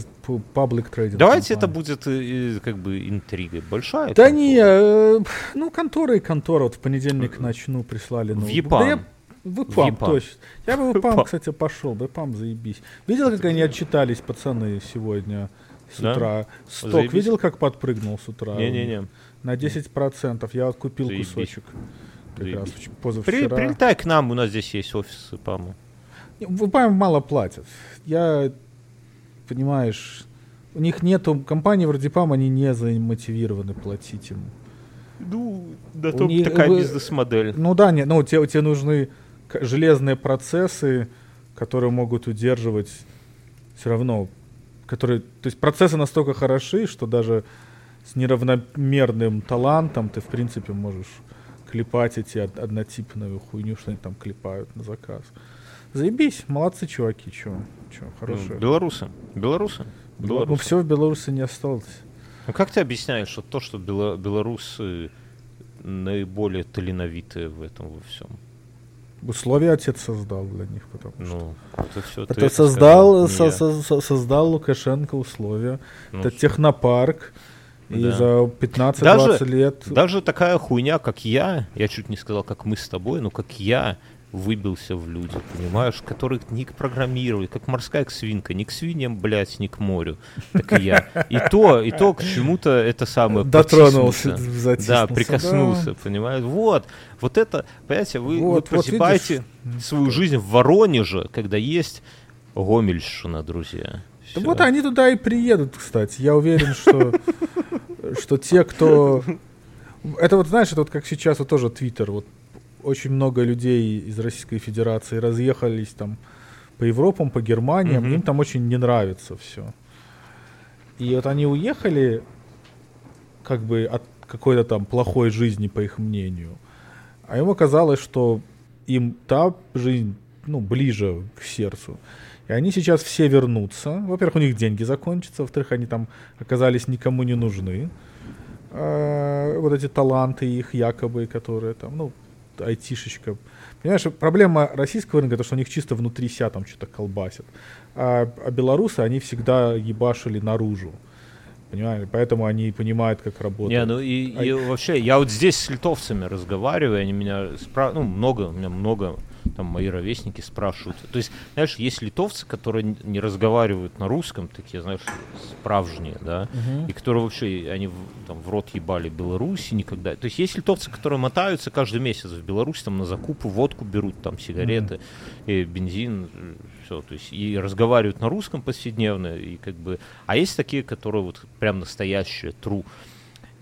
паблик трейдинг. Давайте это будет э, как бы интригой. Большая? Да контора. не, э, ну, контора и контора. Вот в понедельник начну прислали. В ЕПАМ. Да я в ИПАМ, точно. Я бы в ИПАМ, кстати, пошел. ИПАМ заебись. Видел, как они отчитались, пацаны, сегодня с да? утра? Сток заебись. видел, как подпрыгнул с утра? Не-не-не. На 10%. Я откупил заебись. кусочек. Как раз позавчера. При, прилетай к нам, у нас здесь есть офис ИПАМа. В ИПАМ мало платят. Я, понимаешь, у них нету, компании вроде ПАМ, они не замотивированы платить им. Ну, да, то них, такая бизнес-модель. Ну да, не, ну тебе, тебе нужны железные процессы, которые могут удерживать все равно, которые, то есть процессы настолько хороши, что даже с неравномерным талантом ты в принципе можешь клепать эти однотипную хуйню, что они там клепают на заказ. Заебись, молодцы чуваки, чё, чё, хорошие. Ну, белорусы, белорусы. Ну, белорусы. Ну все в Беларуси не осталось. Ну как ты объясняешь что то, что бело- белорусы наиболее талановитые в этом во всем? Условия отец создал для них, потому что. Ну, это все. Это, создал, со, со, создал Лукашенко условия. Ну, это технопарк. И да. за 15-20 лет. Даже такая хуйня, как я, я чуть не сказал, как мы с тобой, но как я, выбился в люди, понимаешь, которых не к программированию, как морская свинка, не к свиньям, блядь, не к морю, так и я. И то, и то к чему-то это самое Дотронулся, Да, прикоснулся, да. понимаешь? Вот, вот это, понимаете, вы, вот, вы прозябаете вот свою жизнь в Воронеже, когда есть Гомельщина, друзья. Да вот они туда и приедут, кстати. Я уверен, что, что те, кто... Это вот, знаешь, это вот как сейчас вот тоже Твиттер, вот очень много людей из Российской Федерации разъехались там по Европам, по Германиям, mm-hmm. им там очень не нравится все. И вот они уехали как бы от какой-то там плохой жизни, по их мнению. А им оказалось, что им та жизнь, ну, ближе к сердцу. И они сейчас все вернутся. Во-первых, у них деньги закончатся. Во-вторых, они там оказались никому не нужны. А, вот эти таланты их якобы, которые там, ну, айтишечка. Понимаешь, проблема российского рынка, то, что у них чисто внутри себя там что-то колбасят. А, а белорусы, они всегда ебашили наружу. Понимаете? Поэтому они понимают, как работать. Не, ну и, а... и вообще, я вот здесь с литовцами разговариваю, они меня спрашивают, ну, много, у меня много там мои ровесники спрашивают. То есть, знаешь, есть литовцы, которые не разговаривают на русском, такие, знаешь, справжние, да, uh-huh. и которые вообще, они там в рот ебали Беларуси никогда. То есть есть литовцы, которые мотаются каждый месяц в Беларусь, там на закупы водку берут, там сигареты, uh-huh. и бензин, все, то есть и разговаривают на русском повседневно, и как бы, а есть такие, которые вот прям настоящие, true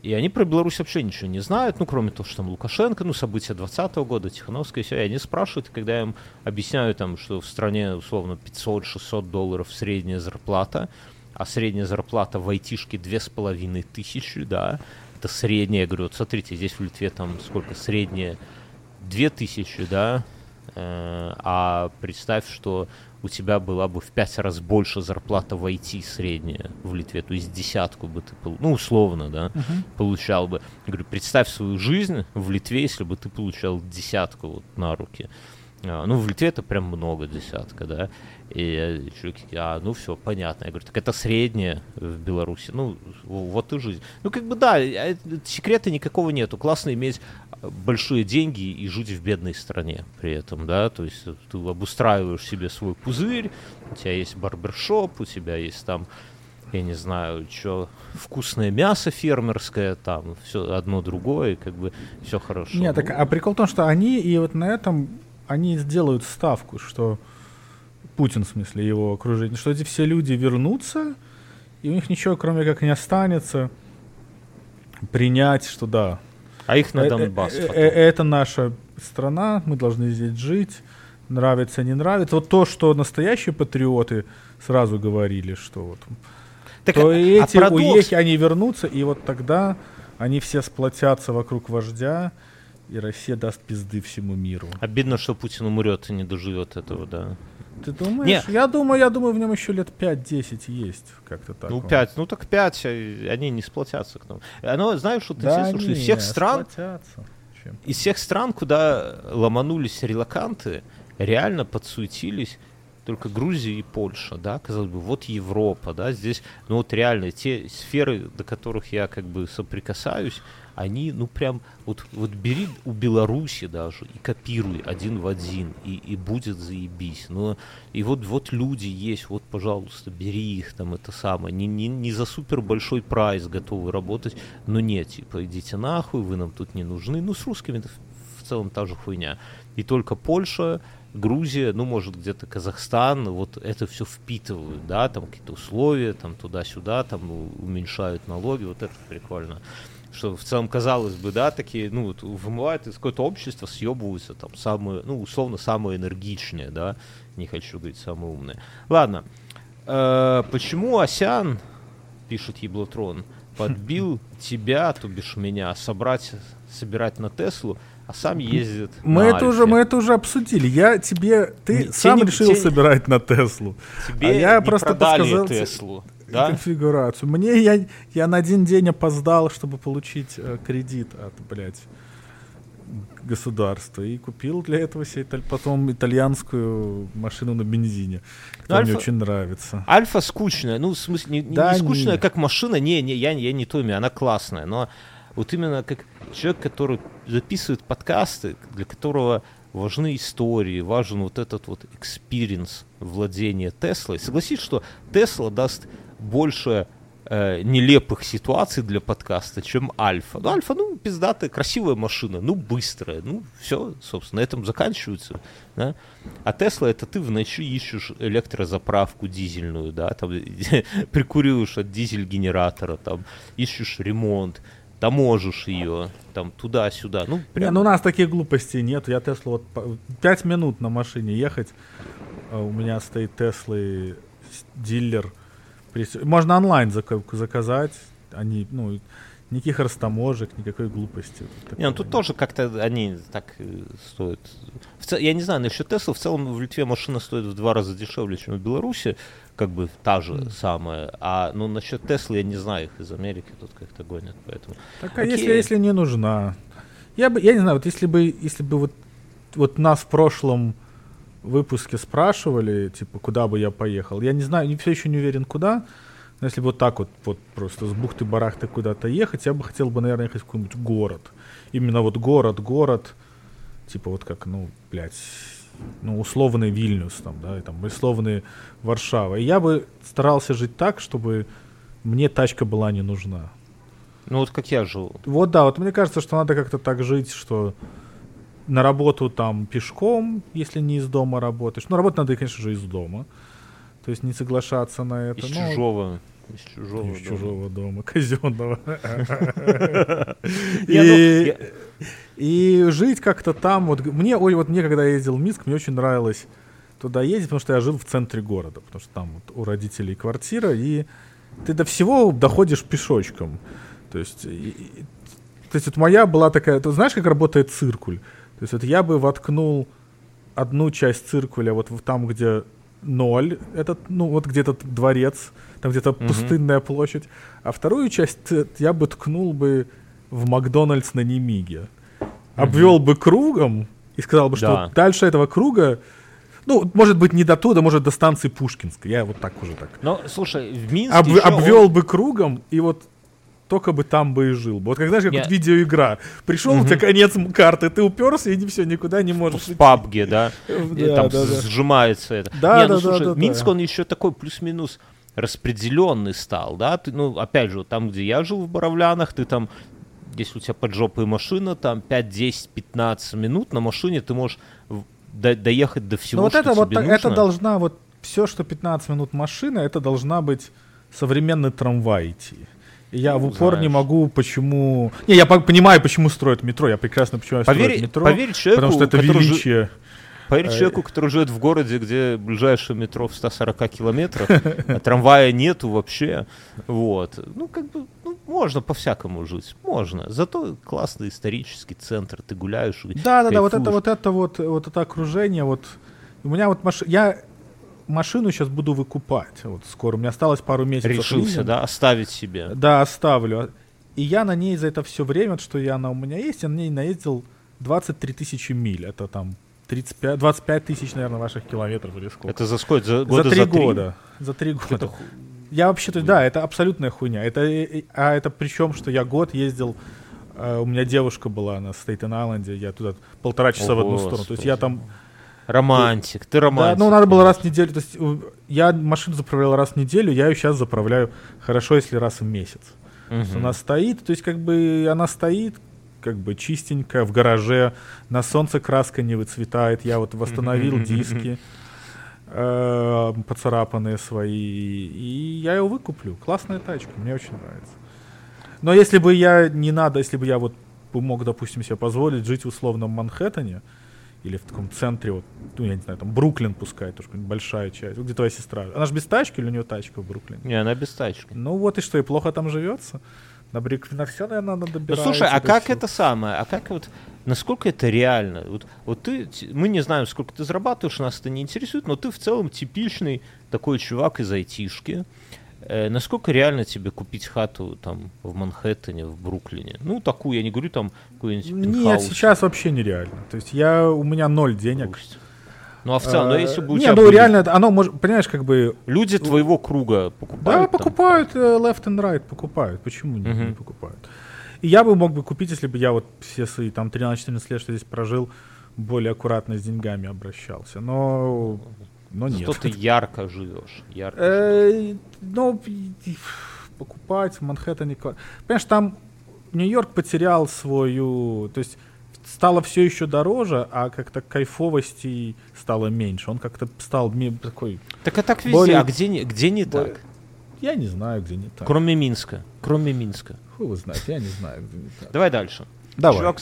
и они про Беларусь вообще ничего не знают, ну, кроме того, что там Лукашенко, ну, события 20 года, Тихановская, и все. И они спрашивают, когда я им объясняю, там, что в стране, условно, 500-600 долларов средняя зарплата, а средняя зарплата в айтишке 2500, да, это средняя, я говорю, вот смотрите, здесь в Литве там сколько средняя 2000, да, э, а представь, что у тебя была бы в пять раз больше зарплата в IT средняя в Литве, то есть десятку бы ты, ну, условно, да, uh-huh. получал бы. Я говорю, представь свою жизнь в Литве, если бы ты получал десятку вот на руки. А, ну, в Литве это прям много, десятка, да. И чуваки, а, ну все, понятно. Я говорю, так это среднее в Беларуси. Ну, вот и жизнь. Ну, как бы да, а, секрета никакого нету. Классно иметь большие деньги и жить в бедной стране при этом, да, то есть ты обустраиваешь себе свой пузырь, у тебя есть барбершоп, у тебя есть там, я не знаю, что, вкусное мясо фермерское, там, все одно другое, как бы все хорошо. Нет, так, а прикол в том, что они и вот на этом, они сделают ставку, что Путин, в смысле, его окружение, что эти все люди вернутся, и у них ничего, кроме как не останется, принять, что да. А их на э- Донбасс э- потом. э- Это наша страна, мы должны здесь жить, нравится, не нравится. Вот то, что настоящие патриоты сразу говорили, что вот Так, то а- а эти парадокс- уехи, они вернутся, и вот тогда они все сплотятся вокруг вождя, и Россия даст пизды всему миру. Обидно, что Путин умрет и не доживет этого, да. Ты думаешь? Не. Я думаю, я думаю, в нем еще лет 5-10 есть, как-то так. Ну, он. пять, ну так пять, а они не сплотятся к нам. Оно, знаешь, что Да интересно, что из не, всех стран, сплотятся. Из всех стран, куда ломанулись релаканты, реально подсуетились только Грузия и Польша, да, казалось бы, вот Европа, да, здесь, ну вот реально, те сферы, до которых я как бы соприкасаюсь, они, ну прям, вот, вот бери у Беларуси даже и копируй один в один, и, и будет заебись. Ну, и вот, вот люди есть, вот, пожалуйста, бери их там, это самое. Не, не, не за супер большой прайс готовы работать, но нет, типа, идите нахуй, вы нам тут не нужны. Ну, с русскими в целом та же хуйня. И только Польша, Грузия, ну, может, где-то Казахстан, вот это все впитывают, да, там какие-то условия, там туда-сюда, там ну, уменьшают налоги, вот это прикольно. Что в целом, казалось бы, да, такие, ну, вот вымывают из какое-то общество, съебываются там самые, ну, условно, самые энергичные, да, не хочу говорить самые умные. Ладно, Э, почему Осян, пишет Еблотрон, подбил тебя, то бишь меня, собрать, собирать на Теслу, а сам ездит Мы на это уже, Альфе? мы это уже обсудили. Я тебе, ты Не- сам не- решил те- собирать на Теслу. Тебе а я не просто продали подсказал те- Теслу, да? конфигурацию. Мне я, я на один день опоздал, чтобы получить э, кредит от, блядь, государства. И купил для этого себе италь- потом итальянскую машину на бензине. Которая мне Альфа- очень нравится. Альфа скучная, ну, в смысле, не, Да не скучная, не. как машина, не, не, я, я не то имя, она классная, но вот именно как человек, который записывает подкасты, для которого важны истории, важен вот этот вот experience владения Теслой. Согласись, что Тесла даст больше э, нелепых ситуаций для подкаста, чем Альфа. Ну, Альфа, ну, пиздатая, красивая машина, ну, быстрая, ну, все, собственно, на этом заканчивается. Да? А Тесла это ты в ночи ищешь электрозаправку дизельную, да, там прикуриваешь от дизель-генератора, там ищешь ремонт, таможишь ее, там туда-сюда. Ну, Не, прям ну у нас таких глупостей нет. Я Теслу вот пять минут на машине ехать. а У меня стоит Теслы дилер. Можно онлайн зака- заказать. Они, ну, никаких растаможек, никакой глупости. Не, ну тут нет. тоже как-то они так э, стоят. В цел- Я не знаю, насчет Тесла, в целом в Литве машина стоит в два раза дешевле, чем в Беларуси, как бы та же самая. А ну насчет Теслы я не знаю, их из Америки тут как-то гонят, поэтому. Так, а Окей. если, если не нужна? Я бы, я не знаю, вот если бы, если бы вот, вот нас в прошлом выпуске спрашивали, типа, куда бы я поехал, я не знаю, все еще не уверен, куда, но если вот так вот, вот просто с бухты-барахты куда-то ехать, я бы хотел бы, наверное, ехать в какой-нибудь город. Именно вот город, город, типа вот как, ну, блядь, ну, условный Вильнюс там, да, и там, условный Варшава. И я бы старался жить так, чтобы мне тачка была не нужна. Ну вот как я живу. Вот да, вот мне кажется, что надо как-то так жить, что на работу там пешком, если не из дома работаешь. Ну, работать надо, конечно же, из дома. То есть не соглашаться на это. Из ну, чужого. Из чужого. из дома. чужого дома, казенного. И жить как-то там. Вот мне, ой, вот мне, когда я ездил в Минск, мне очень нравилось туда ездить, потому что я жил в центре города, потому что там вот у родителей квартира, и ты до всего доходишь пешочком. То есть, и- и- то есть вот моя была такая, ты знаешь, как работает циркуль? То есть вот я бы воткнул одну часть циркуля вот там, где ноль, этот, ну вот где этот дворец, там где-то Мгм. пустынная площадь, а вторую часть я бы ткнул бы в Макдональдс на Немиге. Обвел бы кругом и сказал бы, что Да. дальше этого круга, ну, может быть, не до туда, может, до станции Пушкинской. Я вот так уже так. Ну, слушай, в Минске Об- ещё он- обвел бы кругом, и вот только бы там бы и жил. Вот как знаешь, как вот видеоигра. Пришел, тебя конец карты, ты уперся, и все, никуда не можешь. в пабге, да, там сжимается это. Да, ну да, да. Минск, он еще такой плюс-минус распределенный стал, да, ты, ну, опять же, вот там, где я жил в Боровлянах, ты там, если у тебя под жопой машина, там 5, 10, 15 минут на машине ты можешь до- доехать до всего, Ну вот что это вот тебе это нужно. должна вот все, что 15 минут машина, это должна быть современный трамвай идти. Я в упор не знаешь. могу, почему... Не, я по- понимаю, почему строят метро. Я прекрасно понимаю, Поверь- строят метро. поверь человеку, потому что это величие. Поверь Э, человеку, который живет в городе, где ближайшее метро в 140 километрах, а трамвая нету вообще. Вот. Ну, как бы, ну, можно по-всякому жить. Можно. Зато классный исторический центр. Ты гуляешь Да, да, да, вот это вот это вот, вот это окружение, вот у меня вот машина, я машину сейчас буду выкупать, вот скоро, у меня осталось пару месяцев. Решился, да, оставить себе. Да, оставлю. И я на ней за это все время, что я она у меня есть, я на ней наездил 23 тысячи миль, это там 35, 25 тысяч, наверное, ваших километров или сколько. Это за сколько? За, за года три за три? года. За три года. Это Я вообще, то есть, да, это абсолютная хуйня. Это, э, э, а это причем, что я год ездил, э, у меня девушка была на Стейтен-Айленде, я туда полтора часа в О, одну сторону. То есть я там Романтик, ты Да, романтик. ну надо было раз в неделю. То есть у- я машину заправлял раз в неделю, я ее сейчас заправляю хорошо, если раз в месяц. Мгм. Она стоит, то есть как бы она стоит, как бы чистенькая в гараже, на солнце краска не выцветает. Я вот восстановил диски э, поцарапанные свои, и я ее выкуплю. Классная тачка, мне очень нравится. Но если бы я не надо, если бы я вот мог, допустим, себе позволить жить в условном Манхэттене, или в таком центре, вот, ну, я не знаю, там, Бруклин пускай, тоже большая часть. Где твоя сестра? Она же без тачки или у нее тачка в Бруклине? Не, она без тачки. Ну вот и что, и плохо там живется? На Бруклин все, наверное, надо Ну добирать. слушай, а как всё. это самое? А как вот, насколько это реально? Вот, вот ты, мы не знаем, сколько ты зарабатываешь, нас это не интересует, но ты в целом типичный такой чувак из айтишки. Э, насколько реально тебе купить хату там в Манхэттене, в Бруклине? Ну, такую, я не говорю там какой-нибудь Нет, сейчас вообще нереально. То есть я, у меня ноль денег. Пусть. Ну, а в целом, ну, Э, если бы у Не, тебя ну были реально, оно может, понимаешь, как бы люди твоего круга покупают Да, там? покупают э, left and right, покупают. Почему не, не Мгм. покупают? И я бы мог бы купить, если бы я вот все свои там 13-14 лет, что здесь прожил, более аккуратно с деньгами обращался. Но, но нет. Зато ты ярко живешь. Ярко живешь. Э, Ну, покупать в Манхэттене... Понимаешь, там Нью-Йорк потерял свою... То есть стало все еще дороже, а как-то кайфовости стало меньше. Он как-то стал такой... Так а так везде, более- а где, не- где не более- так? Я не знаю, где не так. Кроме Минска. Кроме Минска. Хуй его знает, я не знаю, где не так. Давай дальше. Давай. Чувак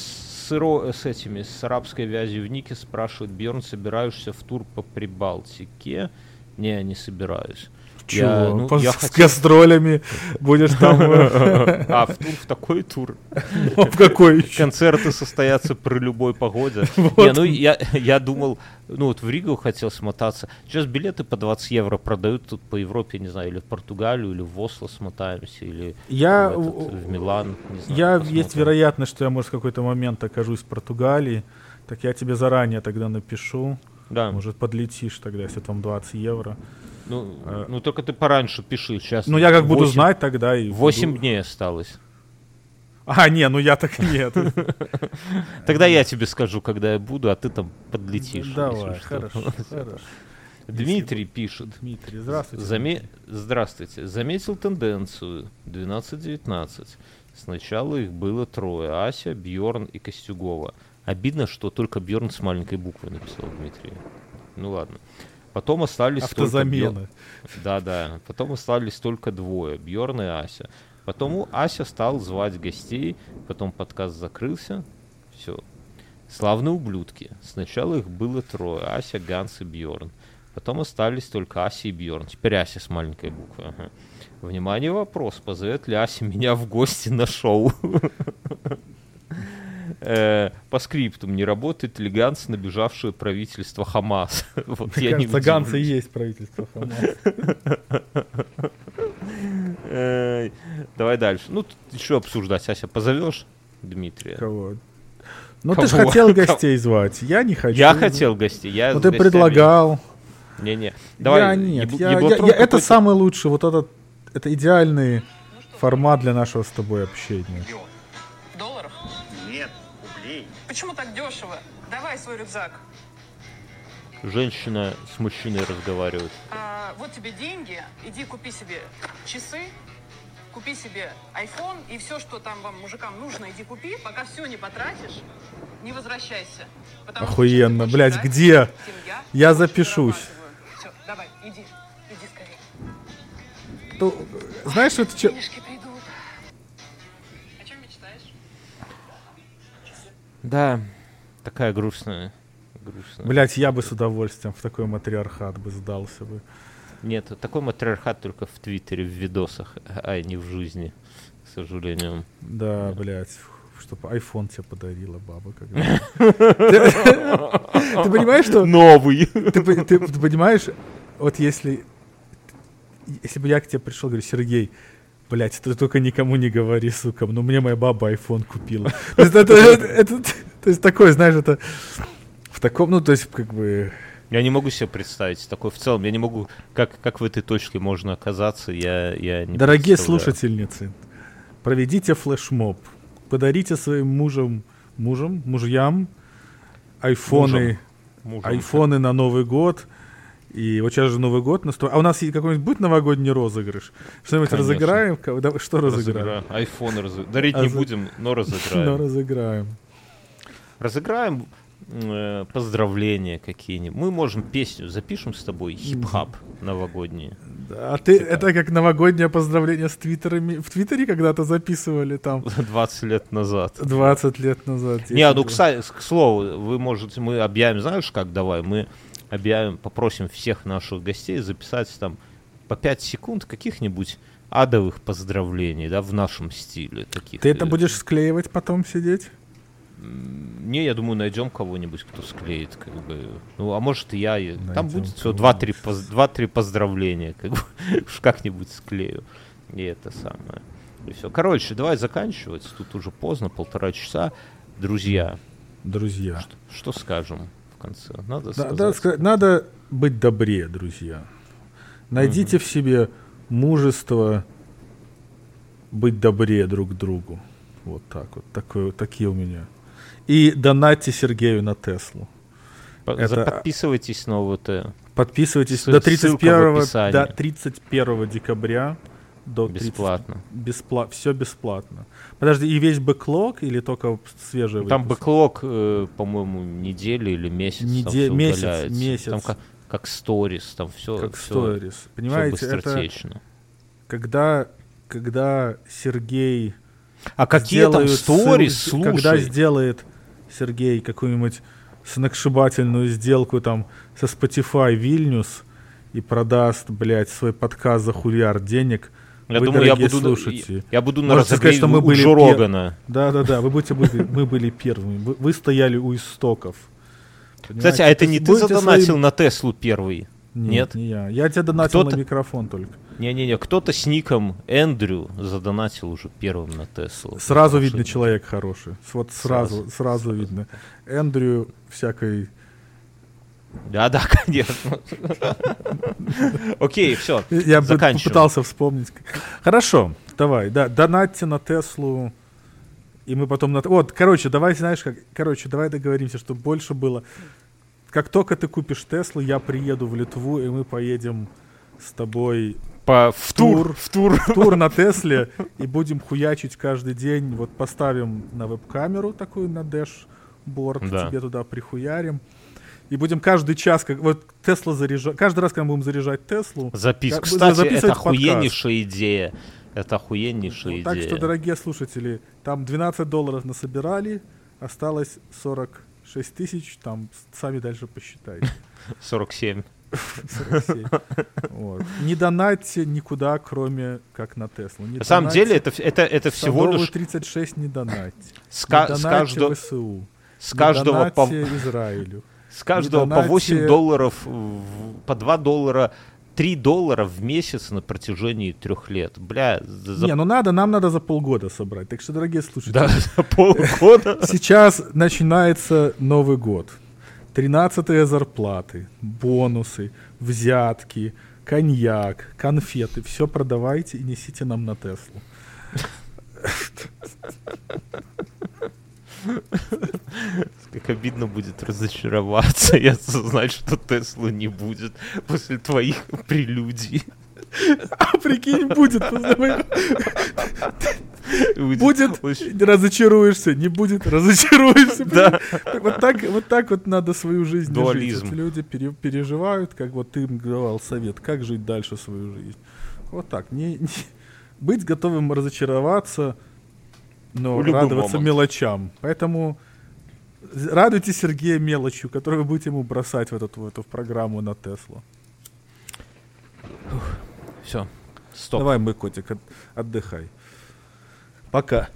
сыро- с этими, с арабской вязью в нике спрашивает, Бьерн, собираешься в тур по Прибалтике? Не, не собираюсь. Чего? Я, ну, По- я с хотел- гастролями будешь там... э, А, в тур, в такой тур. В какой еще? Концерты состоятся при любой погоде. Не, ну я, я думал, ну вот в Ригу хотел смотаться. Сейчас билеты по 20 евро продают тут по Европе, не знаю, или в Португалию, или в Осло смотаемся, или Я, в, Милан. я есть вероятность, что я, может, в какой-то момент окажусь в Португалии. Так я тебе заранее тогда напишу. Да. Может, подлетишь тогда, если там 20 евро. Ну, Э, ну только ты пораньше пиши. Сейчас Ну, я как буду 8 знать тогда и... 8 буду- дней осталось. А, не, ну я так нет. Тогда я тебе скажу, когда я буду, а ты там подлетишь. Давай, хорошо, хорошо. Дмитрий пишет. Дмитрий, здравствуйте. Заме- Здравствуйте. Заметил тенденцию 12-19. Сначала их было трое. Ася, Бьорн и Костюгова. Обидно, что только Бьорн с маленькой буквы написал Дмитрий. Ну ладно. Потом остались только Автозамена. Да-да. Потом остались только двое. Бьорн и Ася. Потом Ася стал звать гостей. Потом подкаст закрылся. Все. Славные ублюдки. Сначала их было трое. Ася, Ганс и Бьорн. Потом остались только Ася и Бьорн. Теперь Ася с маленькой буквы. ага. Внимание, вопрос. Позовет ли Ася меня в гости на шоу? Э, По скриптум, не работает ли Ганс, набежавшее правительство Хамас? Вот Мне я не кажется, Ганса и есть правительство Хамас. Давай дальше. Ну, тут еще обсуждать. Ася, позовешь Дмитрия? Кого? Ну ты же хотел гостей звать. Я не хочу. Я хотел гостей. Я Ну ты предлагал. Не-не. Давай. я нет. я- я- я- это самый лучший, вот этот, это идеальный формат для нашего с тобой общения. Почему так дешево? Давай свой рюкзак. Женщина с мужчиной разговаривает. А, вот тебе деньги, иди купи себе часы, купи себе iPhone и все, что там вам, мужикам, нужно, иди купи. Пока все не потратишь, не возвращайся. Потому что Охуенно, блядь, больше где? тем Я запишусь. Всё, давай, иди. то, знаешь, это че- Денежки Да, такая грустная. грустная. Блять, я бы с удовольствием в такой матриархат бы сдался бы. Нет, такой матриархат только в Твиттере, в видосах, а не в жизни, к сожалению. Да, блять, чтобы iPhone тебе подарила баба. Ты понимаешь, что... Новый! Ты понимаешь, вот если... Если бы я к тебе пришел, говорю, Сергей, Блять, ты только никому не говори, сука. Ну, мне моя баба iPhone купила. То есть, это, то есть такое, знаешь, это в таком, ну, то есть, как бы, Я не могу себе представить такой в целом. Я не могу, как, как в этой точке можно оказаться, я, я не Дорогие слушательницы, проведите флешмоб, подарите своим мужам, мужам, мужьям айфоны, Мужем. айфоны на Новый год. И вот сейчас же Новый год наступает. А у нас какой-нибудь будет новогодний розыгрыш? Что-нибудь Конечно. разыграем? Да, Что разыграем? Разыграем. Айфон разы- Дарить А не за- будем, но разыграем. разыграем. Разыграем э, поздравления какие-нибудь. Мы можем песню запишем с тобой, хип-хап новогодний. Да, А ты, это как новогоднее поздравление с твиттерами. В Твиттере когда-то записывали там 20 лет назад. 20 лет назад. Не, ну, кстати, к слову, вы можете, мы объявим, знаешь как, давай, мы объявим, попросим всех наших гостей записать там по 5 секунд каких-нибудь адовых поздравлений, да, в нашем стиле. Таких. Ты это будешь склеивать потом сидеть? Не, я думаю, найдем кого-нибудь, кто склеит, как бы. Ну, а может и я. и- Там Найдем будет все кого-нибудь. 2-3 поз- два-три поздравления, как бы уж как-нибудь склею. И это самое. И все. Короче, давай заканчивать. Тут уже поздно, полтора часа. Друзья, Друзья. что, что скажем конце? Надо Да, сказать. да, ска- надо быть добрее, друзья. Найдите в себе мужество быть добрее друг к другу. Вот так вот. Такое, такие у меня. И донатьте Сергею на Теслу. По- это- Подписывайтесь на ОВТ. Подписывайтесь Ссыл- до ссылка в 31, описании. до 31 декабря. До 30 Бесплатно. Беспла- все бесплатно. Подожди, и весь бэклог или только свежие Там выпуски? бэклог, э, по-моему, недели или месяц. там Неде- всё месяц, месяц. Там как, как сторис, там все. как сторис. Понимаете, это быстротечно. когда, когда Сергей А какие там сторис, Когда слушай. сделает Сергей какую-нибудь сногсшибательную сделку там со Spotify Вильнюс и продаст, блядь, свой подкаст за хулиард денег, Я вы, думаю, я буду, слушатели, я, я буду на можете сказать, разогреве что мы были Джо Рогана. Да-да-да, вы будете были, мы были первыми. Вы, вы стояли у истоков. Кстати, а это То не ты задонатил своим- на Теслу первый? Нет, Нет? не я. Я тебя донатил Кто-то- на микрофон только. Не-не-не, кто-то с ником Эндрю задонатил уже первым на Теслу. Сразу видно человек хороший. Вот сразу, Сразу. сразу, видно. Эндрю всякой... Да-да, конечно. Окей, все. Я пытался вспомнить. Хорошо, давай, да, донатьте на Теслу. И мы потом на... Вот, короче, давай, знаешь как... Короче, давай договоримся, чтобы больше было... Как только ты купишь Теслу, я приеду в Литву, и мы поедем с тобой По, в тур, тур. в тур. в тур на Тесле и будем хуячить каждый день. Вот поставим на веб-камеру такую на dashboard, Да. тебе туда прихуярим. И будем каждый час, как вот Тесла заряжать. Каждый раз, когда мы будем заряжать Теслу. Запис. как Кстати, записывать это подкаст. охуеннейшая идея. Это охуеннейшая Ну, так идея. что, дорогие слушатели, там 12 долларов насобирали, осталось 46 тысяч, там сами дальше посчитайте. 47. 47. Вот. Не донатьте никуда, кроме как на Теслу. Не На самом донатьте деле, это, это, это всего лишь 36 не донатьте. Не ка- с донатьте каждого, ВСУ. с Не каждого по, донатьте Израилю. С каждого по донатьте- 8 долларов, по 2 доллара, 3 доллара в месяц на протяжении трех лет. Бля, за, Не, ну надо, нам надо за полгода собрать. Так что, дорогие слушатели, да, за полгода. сейчас начинается Новый год. Тринадцатые зарплаты, бонусы, взятки, коньяк, конфеты. Все продавайте и несите нам на Теслу. Как обидно будет разочароваться и осознать, что Теслы не будет после твоих прелюдий. А прикинь, будет. Будет разочаруешься, не будет, разочаруешься. Да. Вот так, вот так вот надо свою жизнь не жить. Дуализм. Вот люди пере- переживают, как вот ты им давал совет, как жить дальше свою жизнь. Вот так. Не, не- быть готовым разочароваться, но любой радоваться момент. мелочам. Поэтому радуйте Сергея мелочью, которую вы будете ему бросать в, этот, в эту программу на Теслу. Все. Стоп. Давай, мой котик, от- отдыхай. Пока.